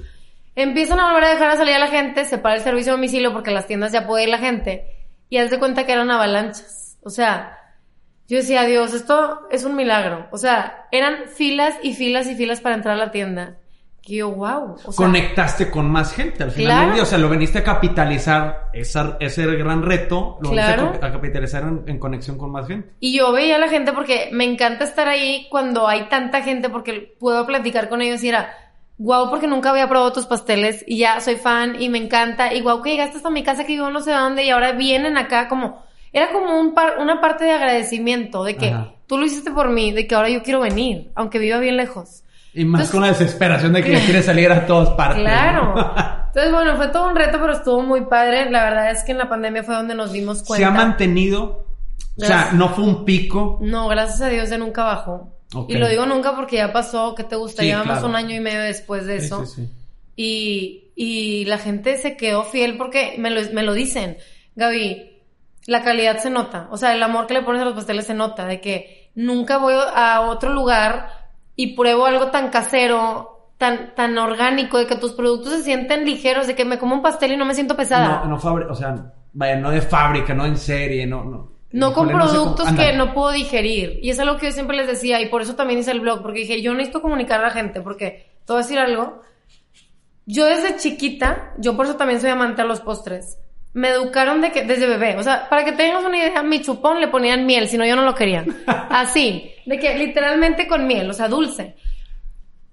Empiezan a volver a dejar a salir a la gente, se para el servicio de domicilio porque las tiendas ya puede ir la gente y haz de cuenta que eran avalanchas. O sea, yo decía, Dios, esto es un milagro. O sea, eran filas y filas y filas para entrar a la tienda. Que yo, wow. Conectaste con más gente al final del día. O sea, lo veniste a capitalizar esa, ese gran reto, lo claro. a, capitalizar en, en, conexión con más gente. Y yo veía a la gente porque me encanta estar ahí cuando hay tanta gente porque puedo platicar con ellos y era Guau, porque nunca había probado tus pasteles y ya soy fan y me encanta. Y guau, que llegaste hasta mi casa que vivo no sé dónde y ahora vienen acá como... Era como un par, una parte de agradecimiento, de que tú lo hiciste por mí, de que ahora yo quiero venir, aunque viva bien lejos. Y más con la desesperación de que [LAUGHS] quieres salir a todas partes. Claro. [LAUGHS] Entonces, bueno, fue todo un reto, pero estuvo muy padre. La verdad es que en la pandemia fue donde nos dimos cuenta. ¿Se ha mantenido? O sea, no fue un pico. No, gracias a Dios ya nunca bajó. Y lo digo nunca porque ya pasó, ¿qué te gusta? Llevamos un año y medio después de eso. y, y la gente se quedó fiel porque me lo, me lo dicen. Gaby, la calidad se nota. O sea, el amor que le pones a los pasteles se nota. De que nunca voy a otro lugar y pruebo algo tan casero, tan, tan orgánico, de que tus productos se sienten ligeros, de que me como un pastel y no me siento pesada. No, no o sea, vaya, no de fábrica, no en serie, no, no. No con productos que no puedo digerir. Y es algo que yo siempre les decía, y por eso también hice el blog, porque dije, yo necesito comunicar a la gente, porque te voy a decir algo. Yo desde chiquita, yo por eso también soy amante a los postres. Me educaron de que, desde bebé. O sea, para que tengas una idea, mi chupón le ponían miel, si no yo no lo quería. [LAUGHS] Así. De que literalmente con miel, o sea, dulce.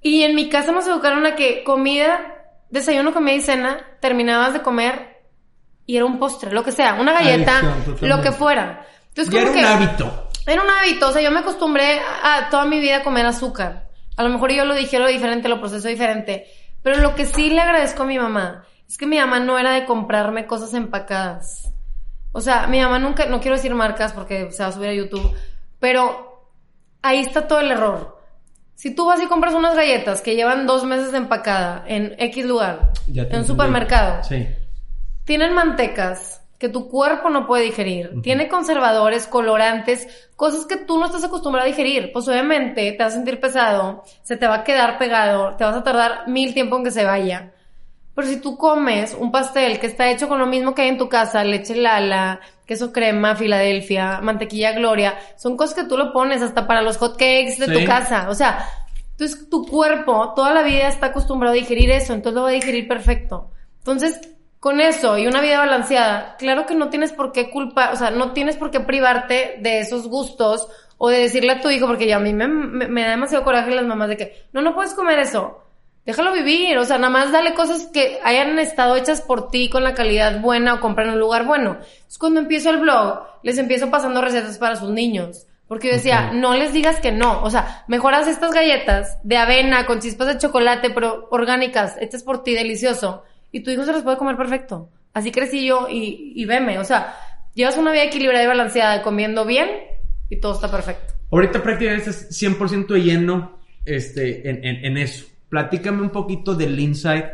Y en mi casa nos educaron a que comida, desayuno, comida y cena, terminabas de comer y era un postre, lo que sea, una galleta, lo que fuera. Entonces, como era un hábito. Era un hábito, o sea, yo me acostumbré a toda mi vida a comer azúcar. A lo mejor yo lo dijeron diferente, lo proceso diferente. Pero lo que sí le agradezco a mi mamá es que mi mamá no era de comprarme cosas empacadas. O sea, mi mamá nunca, no quiero decir marcas porque se va a subir a YouTube, pero ahí está todo el error. Si tú vas y compras unas galletas que llevan dos meses de empacada en X lugar, en un supermercado, sí tienen mantecas que tu cuerpo no puede digerir, tiene conservadores, colorantes, cosas que tú no estás acostumbrado a digerir. Pues obviamente te vas a sentir pesado, se te va a quedar pegado, te vas a tardar mil tiempo en que se vaya. Pero si tú comes un pastel que está hecho con lo mismo que hay en tu casa, leche lala, queso crema, Filadelfia, mantequilla gloria, son cosas que tú lo pones hasta para los hot cakes de tu casa. O sea, entonces tu cuerpo toda la vida está acostumbrado a digerir eso, entonces lo va a digerir perfecto. Entonces, con eso y una vida balanceada, claro que no tienes por qué culpa, o sea, no tienes por qué privarte de esos gustos o de decirle a tu hijo, porque ya a mí me, me, da demasiado coraje las mamás de que, no, no puedes comer eso. Déjalo vivir, o sea, nada más dale cosas que hayan estado hechas por ti con la calidad buena o comprar en un lugar bueno. Es cuando empiezo el blog, les empiezo pasando recetas para sus niños. Porque yo decía, no les digas que no. O sea, mejoras estas galletas de avena con chispas de chocolate, pero orgánicas, hechas por ti, delicioso y tu hijo se los puede comer perfecto. Así crecí yo y, y veme, o sea, llevas una vida equilibrada y balanceada, comiendo bien y todo está perfecto. Ahorita prácticamente estás 100% lleno este, en, en, eso. Platícame un poquito del insight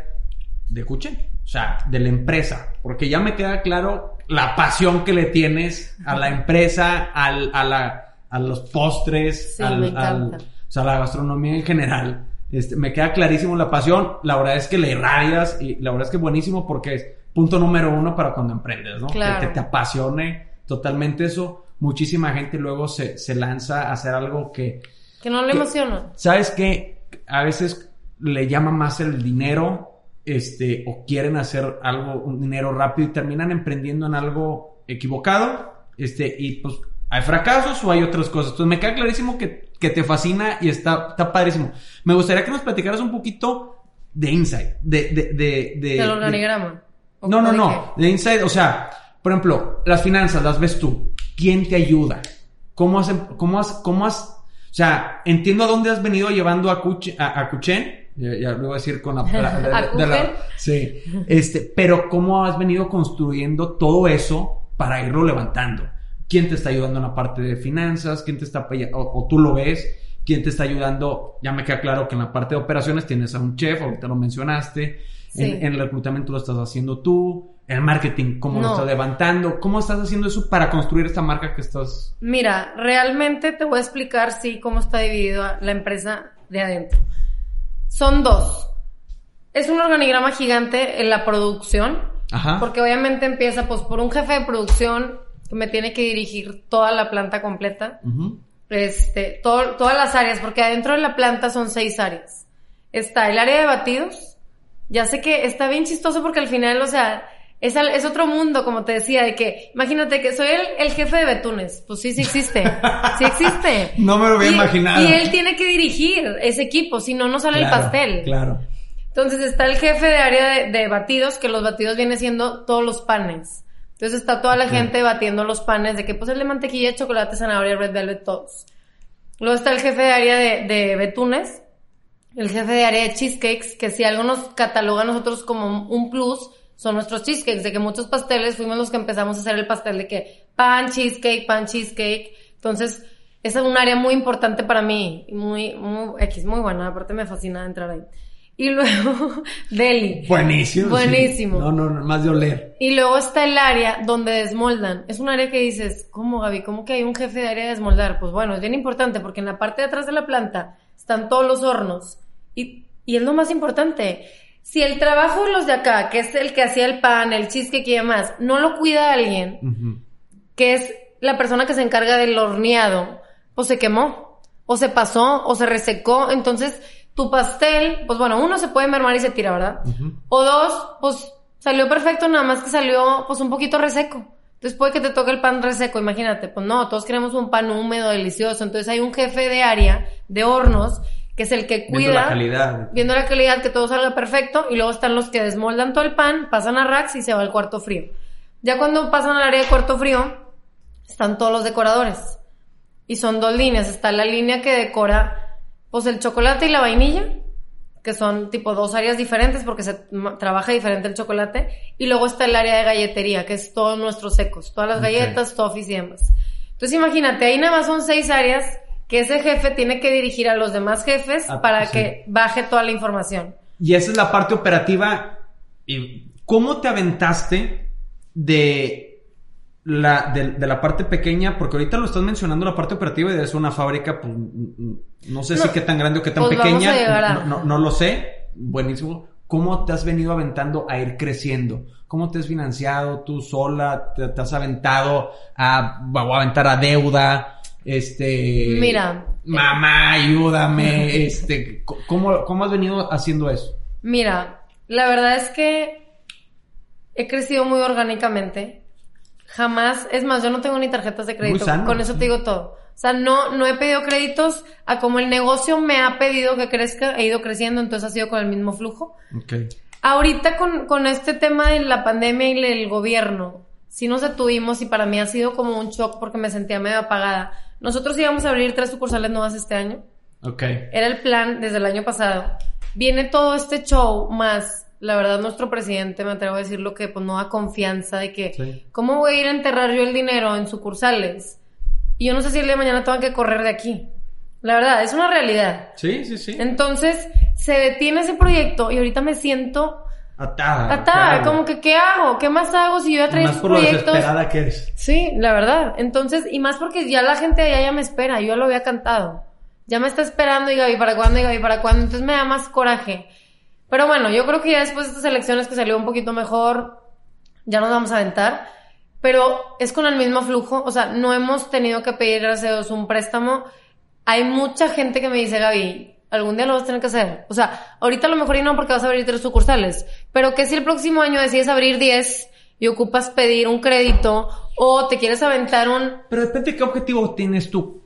de Cuchen, o sea, de la empresa, porque ya me queda claro la pasión que le tienes a la empresa, al, a, la, a los postres, Sí, al, al- o sea, la gastronomía en general. Este, me queda clarísimo la pasión. La verdad es que le irradias y la verdad es que es buenísimo porque es punto número uno para cuando emprendes, ¿no? Claro. Que, que te apasione totalmente eso. Muchísima gente luego se, se lanza a hacer algo que, Que no le emociona. ¿Sabes qué? A veces le llama más el dinero, este, o quieren hacer algo, un dinero rápido y terminan emprendiendo en algo equivocado, este, y pues hay fracasos o hay otras cosas. Entonces me queda clarísimo que, que te fascina y está, está padrísimo. Me gustaría que nos platicaras un poquito de Insight, de, de, de, de- Del de- organigrama. ¿O no, no, no. De Inside, o sea, por ejemplo, las finanzas las ves tú. ¿Quién te ayuda? ¿Cómo has, cómo has, cómo has, o sea, entiendo a dónde has venido llevando a, Cuch- a, a Cuchen. Ya, ya lo voy a decir con la, la- de- [LAUGHS] ¿A de la- Cuchen? sí. Este, pero cómo has venido construyendo todo eso para irlo levantando. ¿Quién te está ayudando en la parte de finanzas? ¿Quién te está? O, o tú lo ves. ¿Quién te está ayudando? Ya me queda claro que en la parte de operaciones tienes a un chef, ahorita lo mencionaste. Sí. En, en el reclutamiento lo estás haciendo tú. El marketing, ¿cómo lo estás levantando? ¿Cómo estás haciendo eso para construir esta marca que estás... Mira, realmente te voy a explicar, sí, cómo está dividida la empresa de adentro. Son dos. Es un organigrama gigante en la producción, Ajá. porque obviamente empieza pues por un jefe de producción me tiene que dirigir toda la planta completa. Este, todo- todas las áreas, porque adentro de la planta son seis áreas. Está el área de batidos. Ya sé que está bien chistoso porque al final, o sea, es, al- es otro mundo, como te decía, de que, imagínate que soy el, el jefe de Betunes. Pues sí, sí existe. Sí existe. [LAUGHS] No me lo había Y- imaginado. Y él tiene que dirigir ese equipo, si no, no sale el pastel. Claro. Entonces está el jefe de área de, de batidos, que los batidos vienen siendo todos los panes. Entonces está toda la gente batiendo los panes de que pues el de mantequilla, chocolate, zanahoria, red velvet, todos. Luego está el jefe de área de, de betunes, el jefe de área de cheesecakes, que si algo nos cataloga a nosotros como un plus, son nuestros cheesecakes, de que muchos pasteles fuimos los que empezamos a hacer el pastel de que pan, cheesecake, pan, cheesecake. Entonces, esa es un área muy importante para mí, muy, muy, X, muy buena, aparte me fascina entrar ahí. Y luego, [LAUGHS] Deli. Buenísimo. sí. Buenísimo. No, no, no, más de oler. Y luego está el área donde desmoldan. Es un área que dices, ¿cómo Gaby? ¿Cómo que hay un jefe de área de desmoldar? Pues bueno, es bien importante porque en la parte de atrás de la planta están todos los hornos. Y, y es lo más importante. Si el trabajo de los de acá, que es el que hacía el pan, el cheesecake y demás, no lo cuida alguien, que es la persona que se encarga del horneado, pues se quemó, o se pasó, o se resecó. Entonces, tu pastel, pues bueno, uno se puede mermar y se tira, ¿verdad? O dos, pues salió perfecto, nada más que salió pues un poquito reseco. Entonces puede que te toque el pan reseco, imagínate. Pues no, todos queremos un pan húmedo, delicioso. Entonces hay un jefe de área, de hornos, que es el que cuida. Viendo la calidad. Viendo la calidad, que todo salga perfecto. Y luego están los que desmoldan todo el pan, pasan a racks y se va al cuarto frío. Ya cuando pasan al área de cuarto frío, están todos los decoradores. Y son dos líneas. Está la línea que decora, pues el chocolate y la vainilla, que son tipo dos áreas diferentes porque se trabaja diferente el chocolate. Y luego está el área de galletería, que es todos nuestros secos, todas las galletas, toffees y demás. Entonces imagínate, ahí nada más son seis áreas que ese jefe tiene que dirigir a los demás jefes Ah, para sí. que baje toda la información. Y esa es la parte operativa. ¿Y ¿Cómo te aventaste de la, de, de la parte pequeña? Porque ahorita lo estás mencionando, la parte operativa y de ser una fábrica, pues, no sé si qué tan grande o qué tan pues pequeña. a a- No, no, no lo sé. Buenísimo. ¿Cómo te has venido aventando a ir creciendo? ¿Cómo te has financiado tú sola? ¿Te, te has aventado a, a aventar a deuda? Este. Mira. Mamá, ayúdame. [LAUGHS] Este. ¿Cómo, cómo has venido haciendo eso? Mira, la verdad es que he crecido muy orgánicamente. Jamás, es más, yo no tengo ni tarjetas de crédito. sano, Con eso sí. te digo todo. O sea, no, no he pedido créditos a como el negocio me ha pedido que crezca, he ido creciendo, entonces ha sido con el mismo flujo. Ok. Ahorita con, con este tema de la pandemia y el gobierno, sí nos detuvimos y para mí ha sido como un shock porque me sentía medio apagada. Nosotros íbamos a abrir tres sucursales nuevas este año. Ok. Era el plan desde el año pasado. Viene todo este show más, la verdad, nuestro presidente, me atrevo a decirlo, que pues no da confianza de que, Sí. ¿cómo voy a ir a enterrar yo el dinero en sucursales? Y yo no sé si el día de mañana tengo que correr de aquí. La verdad, es una realidad. Sí, sí, sí. Entonces, se detiene ese proyecto y ahorita me siento Atada. Atada, como que ¿qué hago? ¿Qué más hago si yo ya traigo Más por proyectos? lo desesperada que eres. Sí, la verdad. Entonces, y más porque ya la gente allá ya me espera, yo ya lo había cantado. Ya me está esperando y Gaby, ¿para cuándo? Y Gaby, ¿para cuándo? Entonces me da más coraje. Pero bueno, yo creo que ya después de estas elecciones que salió un poquito mejor, ya nos vamos a aventar. Pero es con el mismo flujo, o sea, no hemos tenido que pedir, gracias a Dios, un préstamo. Hay mucha gente que me dice, Gaby, algún día lo vas a tener que hacer. O sea, ahorita a lo mejor y no porque vas a abrir tres sucursales. Pero que si el próximo año decides abrir 10 y ocupas pedir un crédito o te quieres aventar un... Pero depende de qué objetivo tienes tú,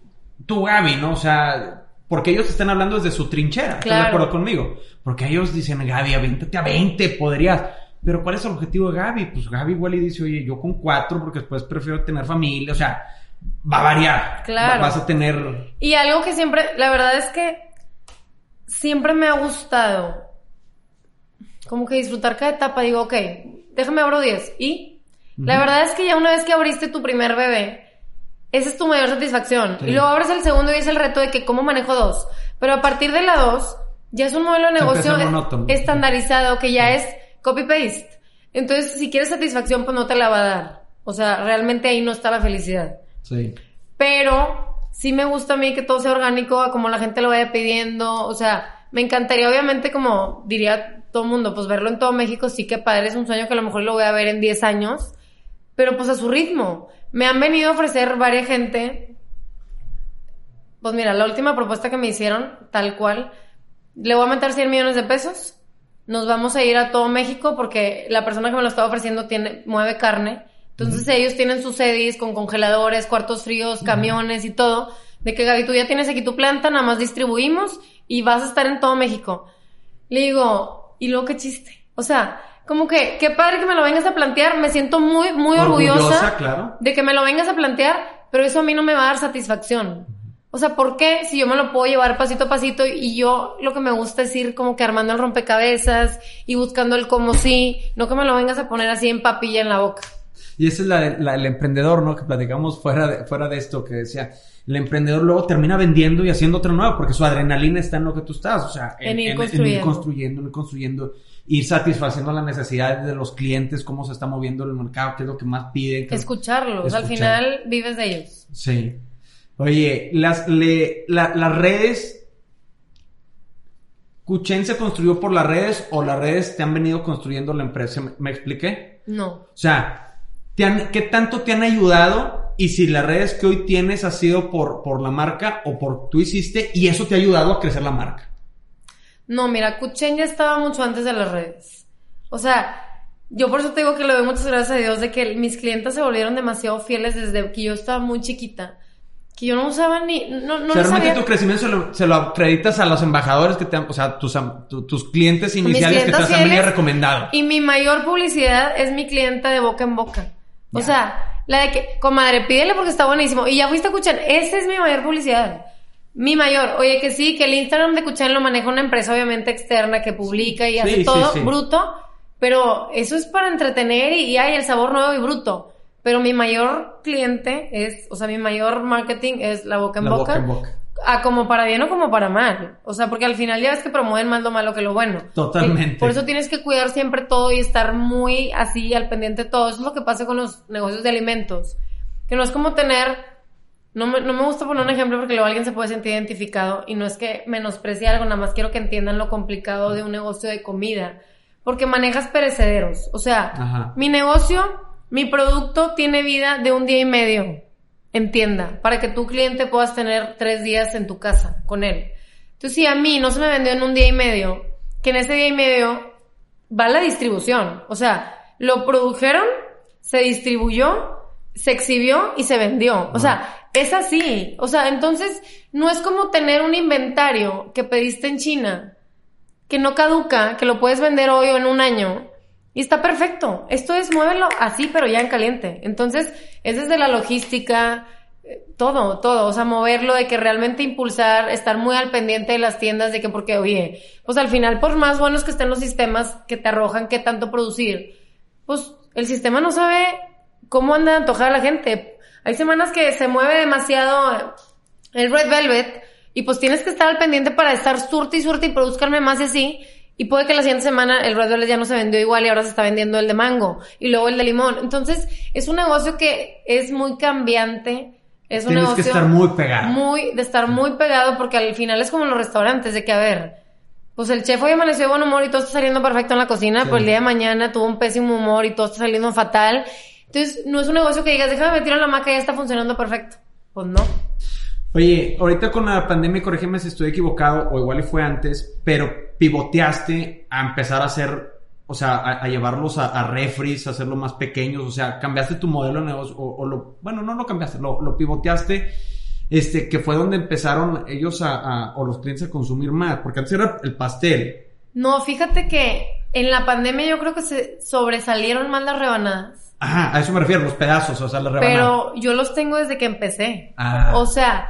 tú Gaby, ¿no? O sea, porque ellos están hablando desde su trinchera, ¿estás Claro. de acuerdo conmigo? Porque ellos dicen, Gaby, avéntate a 20, podrías. Pero ¿cuál es el objetivo de Gaby? Pues Gaby igual y dice, oye, yo con cuatro porque después prefiero tener familia, o sea, va a variar. Claro. Va- Vas a tener... Y algo que siempre, la verdad es que siempre me ha gustado como que disfrutar cada etapa. Digo, ok, déjame abro 10. Y la verdad es que ya una vez que abriste tu primer bebé, esa es tu mayor satisfacción. Sí. Y luego abres el segundo y es el reto de que cómo manejo dos. Pero a partir de la dos, ya es un modelo de negocio estandarizado que ya es copy-paste. Entonces, si quieres satisfacción, pues no te la va a dar. O sea, realmente ahí no está la felicidad. Sí. Pero sí me gusta a mí que todo sea orgánico, a como la gente lo vaya pidiendo. O sea, me encantaría, obviamente, como diría todo el mundo, pues verlo en todo México, sí que padre, es un sueño que a lo mejor lo voy a ver en 10 años, pero pues a su ritmo. Me han venido a ofrecer varias gente. Pues mira, la última propuesta que me hicieron, tal cual, le voy a meter 100 millones de pesos. Nos vamos a ir a todo México porque la persona que me lo estaba ofreciendo tiene, mueve carne. Entonces ellos tienen sus sedis con congeladores, cuartos fríos, camiones y todo. De que Gaby, tú ya tienes aquí tu planta, nada más distribuimos y vas a estar en todo México. Le digo, y luego qué chiste. O sea, como que, qué padre que me lo vengas a plantear. Me siento muy, muy orgullosa, Orgullosa, claro. de que me lo vengas a plantear, pero eso a mí no me va a dar satisfacción. O sea, ¿por qué? Si yo me lo puedo llevar pasito a pasito y yo lo que me gusta es ir como que armando el rompecabezas y buscando el como sí, no que me lo vengas a poner así en papilla en la boca. Y ese es la, la- el emprendedor, ¿no? Que platicamos fuera de, fuera de esto, que decía, el emprendedor luego termina vendiendo y haciendo otro nuevo, porque su adrenalina está en lo que tú estás, o sea, En ir ir construyendo. construyendo, en ir construyendo, ir satisfaciendo las necesidades de los clientes, cómo se está moviendo el mercado, qué es lo que más piden. Escucharlos, al final vives de ellos. Sí. Oye, las, le- la- las redes, ¿Cuchen se construyó por las redes o las redes te han venido construyendo la empresa? ¿Me, me expliqué? No. O sea, ¿te han- ¿qué tanto te han ayudado? Y si las redes que hoy tienes ha sido por, por la marca o por tú hiciste y eso te ha ayudado a crecer la marca. No, mira, Kuchen ya estaba mucho antes de las redes. O sea, yo por eso te digo que le doy muchas gracias a Dios de que mis clientes se volvieron demasiado fieles desde que yo estaba muy chiquita. Que yo no usaba ni... No, no o sea, realmente sabía- tu crecimiento se lo, se lo acreditas a los embajadores que te han, o sea, tus, tu- tus clientes iniciales que te han venido recomendado. Y mi mayor publicidad es mi clienta de boca en boca. O sea, la de que, comadre, pídele porque está buenísimo. Y ya fuiste a Kuchen. Esa es mi mayor publicidad. Mi mayor. Oye, que sí, que el Instagram de Kuchen lo maneja una empresa obviamente externa que publica y hace sí, todo sí. bruto. Pero eso es para entretener y, y hay el sabor nuevo y bruto. Pero mi mayor cliente es, o sea, mi mayor marketing es la boca en La boca. boca en boca. A como para bien o como para mal. O sea, porque al final ya ves que promueven más lo malo que lo bueno. Totalmente. Y Por eso tienes que cuidar siempre todo y estar muy así al pendiente de todo. Eso es lo que pasa con los negocios de alimentos. Que no es como tener... No me, no me gusta poner un ejemplo porque luego alguien se puede sentir identificado y no es que menosprecie algo, nada más quiero que entiendan lo complicado de un negocio de comida. Porque manejas perecederos. O sea, Ajá. mi negocio, mi producto tiene vida de un día y medio en tienda para que tu cliente puedas tener tres días en tu casa con él. Entonces, si a mí no se me vendió en un día y medio, que en ese día y medio va la distribución. O sea, lo produjeron, se distribuyó, se exhibió y se vendió. O sea, es así. O sea, entonces no es como tener un inventario que pediste en China, que no caduca, que lo puedes vender hoy o en un año. Y está perfecto. Esto es muévelo así, pero ya en caliente. Entonces, es desde la logística, eh, todo, todo. O sea, moverlo, de que realmente impulsar, estar muy al pendiente de las tiendas, de que porque, oye, pues al final, por más buenos que estén los sistemas que te arrojan qué tanto producir, pues el sistema no sabe cómo anda de antojar a la gente. Hay semanas que se mueve demasiado el Red Velvet y pues tienes que estar al pendiente para estar surte y surte y produzcanme más y así. Y puede que la siguiente semana el Red Velvet ya no se vendió igual y ahora se está vendiendo el de mango y luego el de limón. Entonces, es un negocio que es muy cambiante. Es un Tienes que estar muy pegado. Muy, de estar muy pegado porque al final es como en los restaurantes, de que a ver, pues el chef hoy amaneció de buen humor y todo está saliendo perfecto en la cocina, pero el día de mañana tuvo un pésimo humor y todo está saliendo fatal. Entonces, no es un negocio que digas, déjame meter en la maca y ya está funcionando perfecto. Pues no. Oye, ahorita con la pandemia, corrígeme si estoy equivocado, o igual y fue antes, pero pivoteaste a empezar a hacer, o sea, a, llevarlos a, a, refris, a hacerlo más pequeños, o sea, cambiaste tu modelo de negocio, o, lo, bueno, no lo cambiaste, lo, lo, pivoteaste, este, que fue donde empezaron ellos a, o los clientes a consumir más, porque antes era el pastel. No, fíjate que en la pandemia yo creo que se sobresalieron más las rebanadas. Ajá, a eso me refiero, los pedazos, o sea, las rebanadas. Pero yo los tengo desde que empecé. Ah. O sea,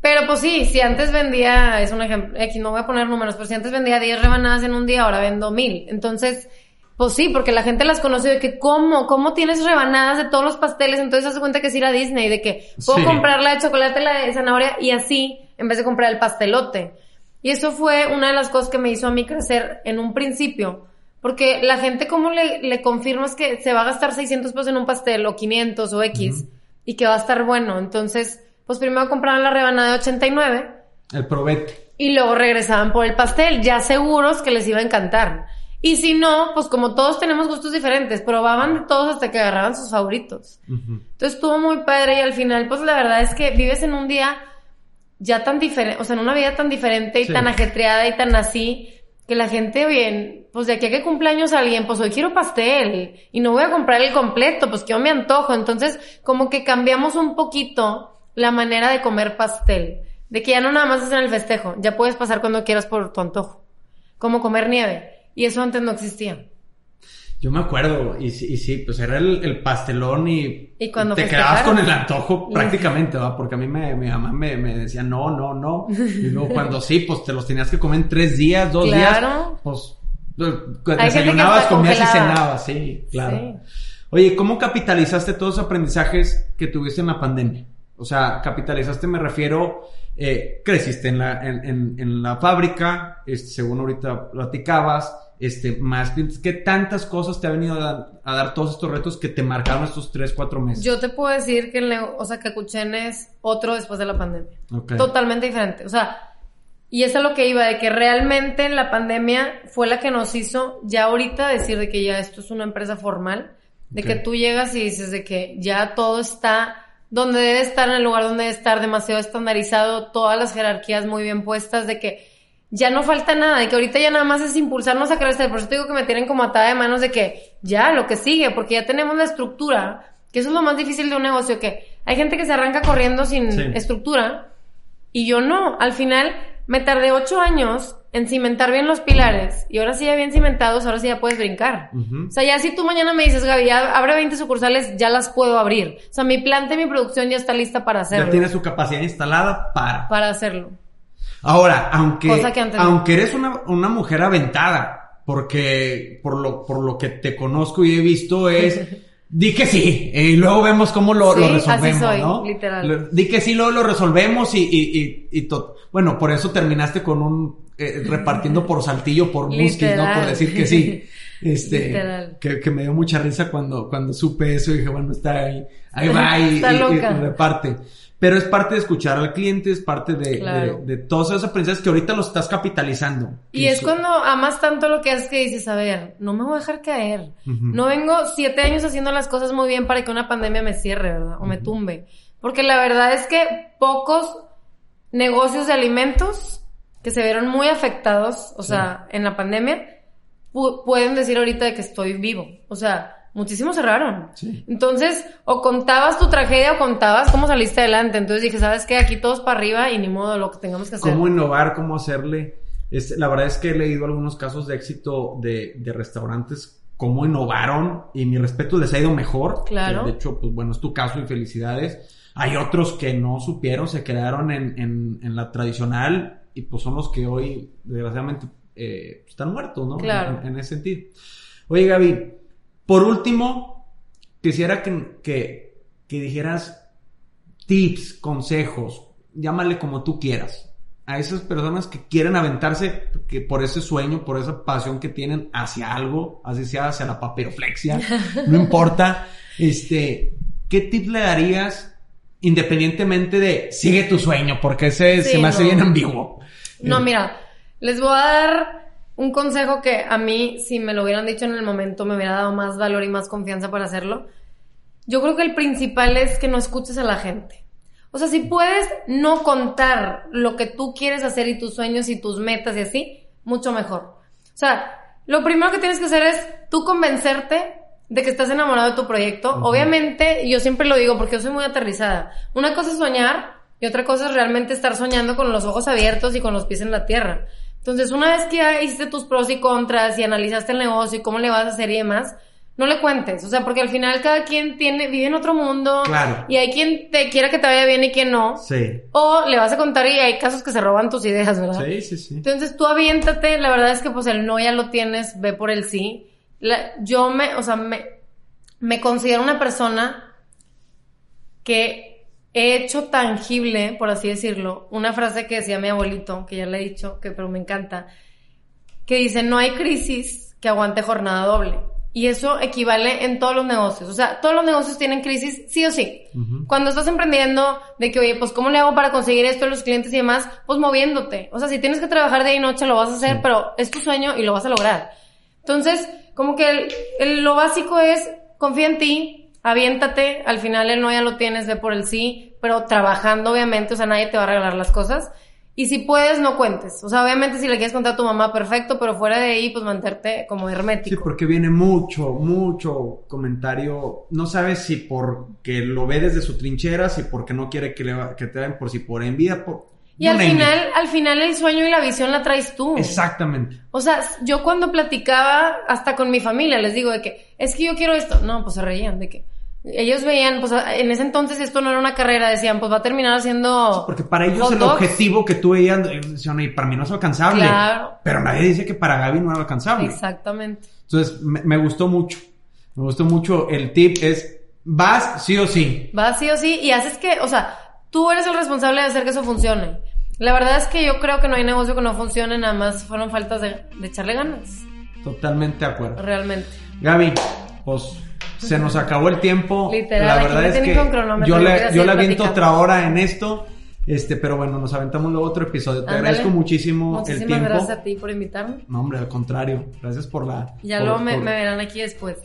pero pues sí, si antes vendía, es un ejemplo, aquí no voy a poner números, pero si antes vendía 10 rebanadas en un día, ahora vendo 1000. Entonces, pues sí, porque la gente las conoce de que, ¿cómo? ¿Cómo tienes rebanadas de todos los pasteles? Entonces hace cuenta que es ir a Disney, de que puedo comprar la de chocolate, la de zanahoria y así, en vez de comprar el pastelote. Y eso fue una de las cosas que me hizo a mí crecer en un principio. Porque la gente, ¿cómo le, le confirmas que se va a gastar 600 pesos en un pastel o 500 o X y que va a estar bueno? Entonces, pues primero compraban la rebanada de 89. El probete. Y luego regresaban por el pastel, ya seguros que les iba a encantar. Y si no, pues como todos tenemos gustos diferentes, probaban de todos hasta que agarraban sus favoritos. Entonces estuvo muy padre y al final, pues la verdad es que vives en un día ya tan diferente, o sea, en una vida tan diferente y tan ajetreada y tan así, que la gente, bien, pues de aquí a que cumpleaños alguien, pues hoy quiero pastel y no voy a comprar el completo, pues que yo me antojo. Entonces, como que cambiamos un poquito la manera de comer pastel. De que ya no nada más es en el festejo, ya puedes pasar cuando quieras por tu antojo. Como comer nieve. Y eso antes no existía. Yo me acuerdo, y, y sí, pues era el, pastelón y, ¿Y cuando te quedabas con el antojo [LAUGHS] prácticamente, ¿va? Porque a mí me, mi mamá me, me, decía no, no, no. Y luego cuando sí, pues te los tenías que comer en tres días, dos días. Pues desayunabas, comías y cenabas, sí, claro. Oye, ¿cómo capitalizaste todos los aprendizajes que tuviste en la pandemia? O sea, capitalizaste, me refiero, eh, creciste en la, en, en, la fábrica, este, según ahorita platicabas, este, más clientes, ¿qué tantas cosas te ha venido a, dar todos estos retos que te marcaron estos tres, cuatro meses? Yo te puedo decir que, o sea, que Cuchen es otro después de la pandemia. Totalmente diferente. O sea, y eso es lo que iba, de que realmente la pandemia fue la que nos hizo ya ahorita decir de que ya esto es una empresa formal, de que tú llegas y dices de que ya todo está donde debe estar, en el lugar donde debe estar, demasiado estandarizado, todas las jerarquías muy bien puestas, de que ya no falta nada, de que ahorita ya nada más es impulsarnos a crecer. Por eso te digo que me tienen como atada de manos de que ya, lo que sigue, porque ya tenemos la estructura, que eso es lo más difícil de un negocio, que hay gente que se arranca corriendo sin estructura, y yo no. Al final, me tardé ocho años en cimentar bien los pilares y ahora sí ya bien cimentados, ahora sí ya puedes brincar. O sea, ya si tú mañana me dices, Gaby, abre 20 sucursales, ya las puedo abrir. O sea, mi planta y mi producción ya está lista para hacerlo. Ya tiene su capacidad instalada para... Para hacerlo. Ahora, aunque, aunque eres una, una mujer aventada, porque por lo, por lo que te conozco y he visto es... [LAUGHS] Di que sí, y luego vemos cómo lo, lo resolvemos, así soy, Literal. Di que sí, luego lo resolvemos y, y, y, y Bueno, por eso terminaste con un eh, repartiendo por saltillo, por muskis, ¿no? Por decir que sí. [LAUGHS] Este, que, que, me dio mucha risa cuando, cuando supe eso y dije, bueno, está ahí, ahí va y, [LAUGHS] y, reparte. Pero es parte de escuchar al cliente, es parte de, de, todos esos aprendizajes que ahorita los estás capitalizando. Y es cuando amas tanto lo que haces que dices, a ver, no me voy a dejar caer. No vengo siete años haciendo las cosas muy bien para que una pandemia me cierre, ¿verdad? O me tumbe. Porque la verdad es que pocos negocios de alimentos que se vieron muy afectados, o sea, en la pandemia, pueden decir ahorita de que estoy vivo. O sea, muchísimos cerraron. Entonces, o contabas tu tragedia o contabas cómo saliste adelante. Entonces dije, ¿sabes qué? Aquí todos para arriba y ni modo lo que tengamos que hacer. ¿Cómo innovar? ¿Cómo hacerle? la verdad es que he leído algunos casos de éxito de, de restaurantes cómo innovaron y mi respeto les ha ido mejor. Claro. De hecho, pues bueno, es tu caso y felicidades. Hay otros que no supieron, se quedaron en, en, en la tradicional y pues son los que hoy, desgraciadamente, eh, están muertos, ¿no? Claro. En, ese sentido. Oye, Gaby, por último, quisiera que, que, que dijeras tips, consejos, llámale como tú quieras, a esas personas que quieren aventarse que por ese sueño, por esa pasión que tienen hacia algo, así sea hacia la papiroflexia, [LAUGHS] no importa, este, ¿qué tip le darías independientemente de sigue tu sueño? Porque ese se me hace bien ambiguo. No, mira, les voy a dar un consejo que a mí, si me lo hubieran dicho en el momento, me hubiera dado más valor y más confianza para hacerlo. Yo creo que el principal es que no escuches a la gente. O sea, si puedes no contar lo que tú quieres hacer y tus sueños y tus metas y así, mucho mejor. O sea, lo primero que tienes que hacer es tú convencerte de que estás enamorado de tu proyecto. Obviamente, yo siempre lo digo porque yo soy muy aterrizada. Una cosa es soñar y otra cosa es realmente estar soñando con los ojos abiertos y con los pies en la tierra. Entonces, una vez que ya hiciste tus pros y contras y analizaste el negocio y cómo le vas a hacer y demás, no le cuentes, o sea, porque al final cada quien tiene, vive en otro mundo. Claro. Y hay quien te quiera que te vaya bien y quien no. Sí. O le vas a contar y hay casos que se roban tus ideas, ¿verdad? Sí, sí, sí. Entonces tú aviéntate, la verdad es que pues el no ya lo tienes, ve por el sí. yo me, o sea, me, me considero una persona que he hecho tangible, por así decirlo, una frase que decía mi abuelito, que ya le he dicho, que pero me encanta, que dice, no hay crisis que aguante jornada doble. Y eso equivale en todos los negocios. O sea, todos los negocios tienen crisis sí o sí. Cuando estás emprendiendo, de que, oye, pues, ¿cómo le hago para conseguir esto a los clientes y demás? Pues moviéndote. O sea, si tienes que trabajar día y noche, lo vas a hacer, pero es tu sueño y lo vas a lograr. Entonces, como que lo básico es, confía en ti, aviéntate. Al final el no ya lo tienes, ve por el sí, pero trabajando, obviamente. O sea, nadie te va a regalar las cosas. Y si puedes, no cuentes. O sea, obviamente si le quieres contar a tu mamá, perfecto, pero fuera de ahí, pues mantenerte como hermético. Sí, porque viene mucho, mucho comentario. No sabes si porque lo ve desde su trinchera, si porque no quiere que, le, que te den, por si por envidia, por... Y al final, al final el sueño y la visión la traes tú. Exactamente. O sea, yo cuando platicaba hasta con mi familia, les digo de que, es que yo quiero esto. No, pues se reían de que, ellos veían, pues en ese entonces esto no era una carrera, decían, pues va a terminar haciendo. porque para ellos el objetivo que tú veías, decían, y para mí no es alcanzable. Claro. Pero nadie dice que para Gaby no era alcanzable. Exactamente. Entonces, me, gustó mucho. Me gustó mucho el tip, es vas sí o sí. Vas sí o sí y haces que, o sea, tú eres el responsable de hacer que eso funcione. La verdad es que yo creo que no hay negocio que no funcione, nada más fueron faltas de, de echarle ganas. Totalmente de acuerdo. Realmente. Gaby, pues se nos acabó el tiempo. Literal, la verdad es que yo le, yo le aviento otra hora en esto. Este, pero bueno, nos aventamos luego otro episodio. Te agradezco muchísimo el tiempo. Muchísimas gracias a ti por invitarme. No, hombre, al contrario. Gracias por la. Ya luego me, verán aquí después.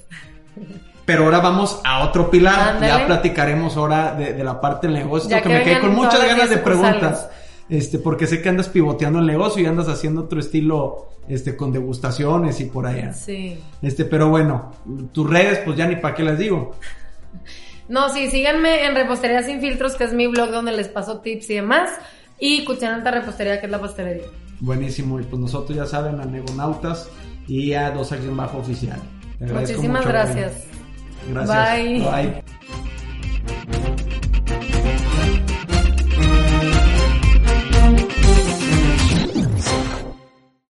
Pero ahora vamos a otro pilar. Ya platicaremos ahora de, la parte del negocio. que, me quedé con muchas ganas de preguntas. Este, porque sé que andas pivoteando el negocio y andas haciendo otro estilo, este, con degustaciones y por allá. Sí. Este, pero bueno, tus redes, pues ya ni para qué las digo. [LAUGHS] No, sí, síganme en Repostería Sin Filtros, que es mi blog donde les paso tips y demás. Y Cuchananta Repostería, que es la pastelería. Buenísimo, y pues nosotros ya saben, a Negonautas y a Dos Años Bajo Oficial. Muchísimas gracias. Gracias. Bye. Bye.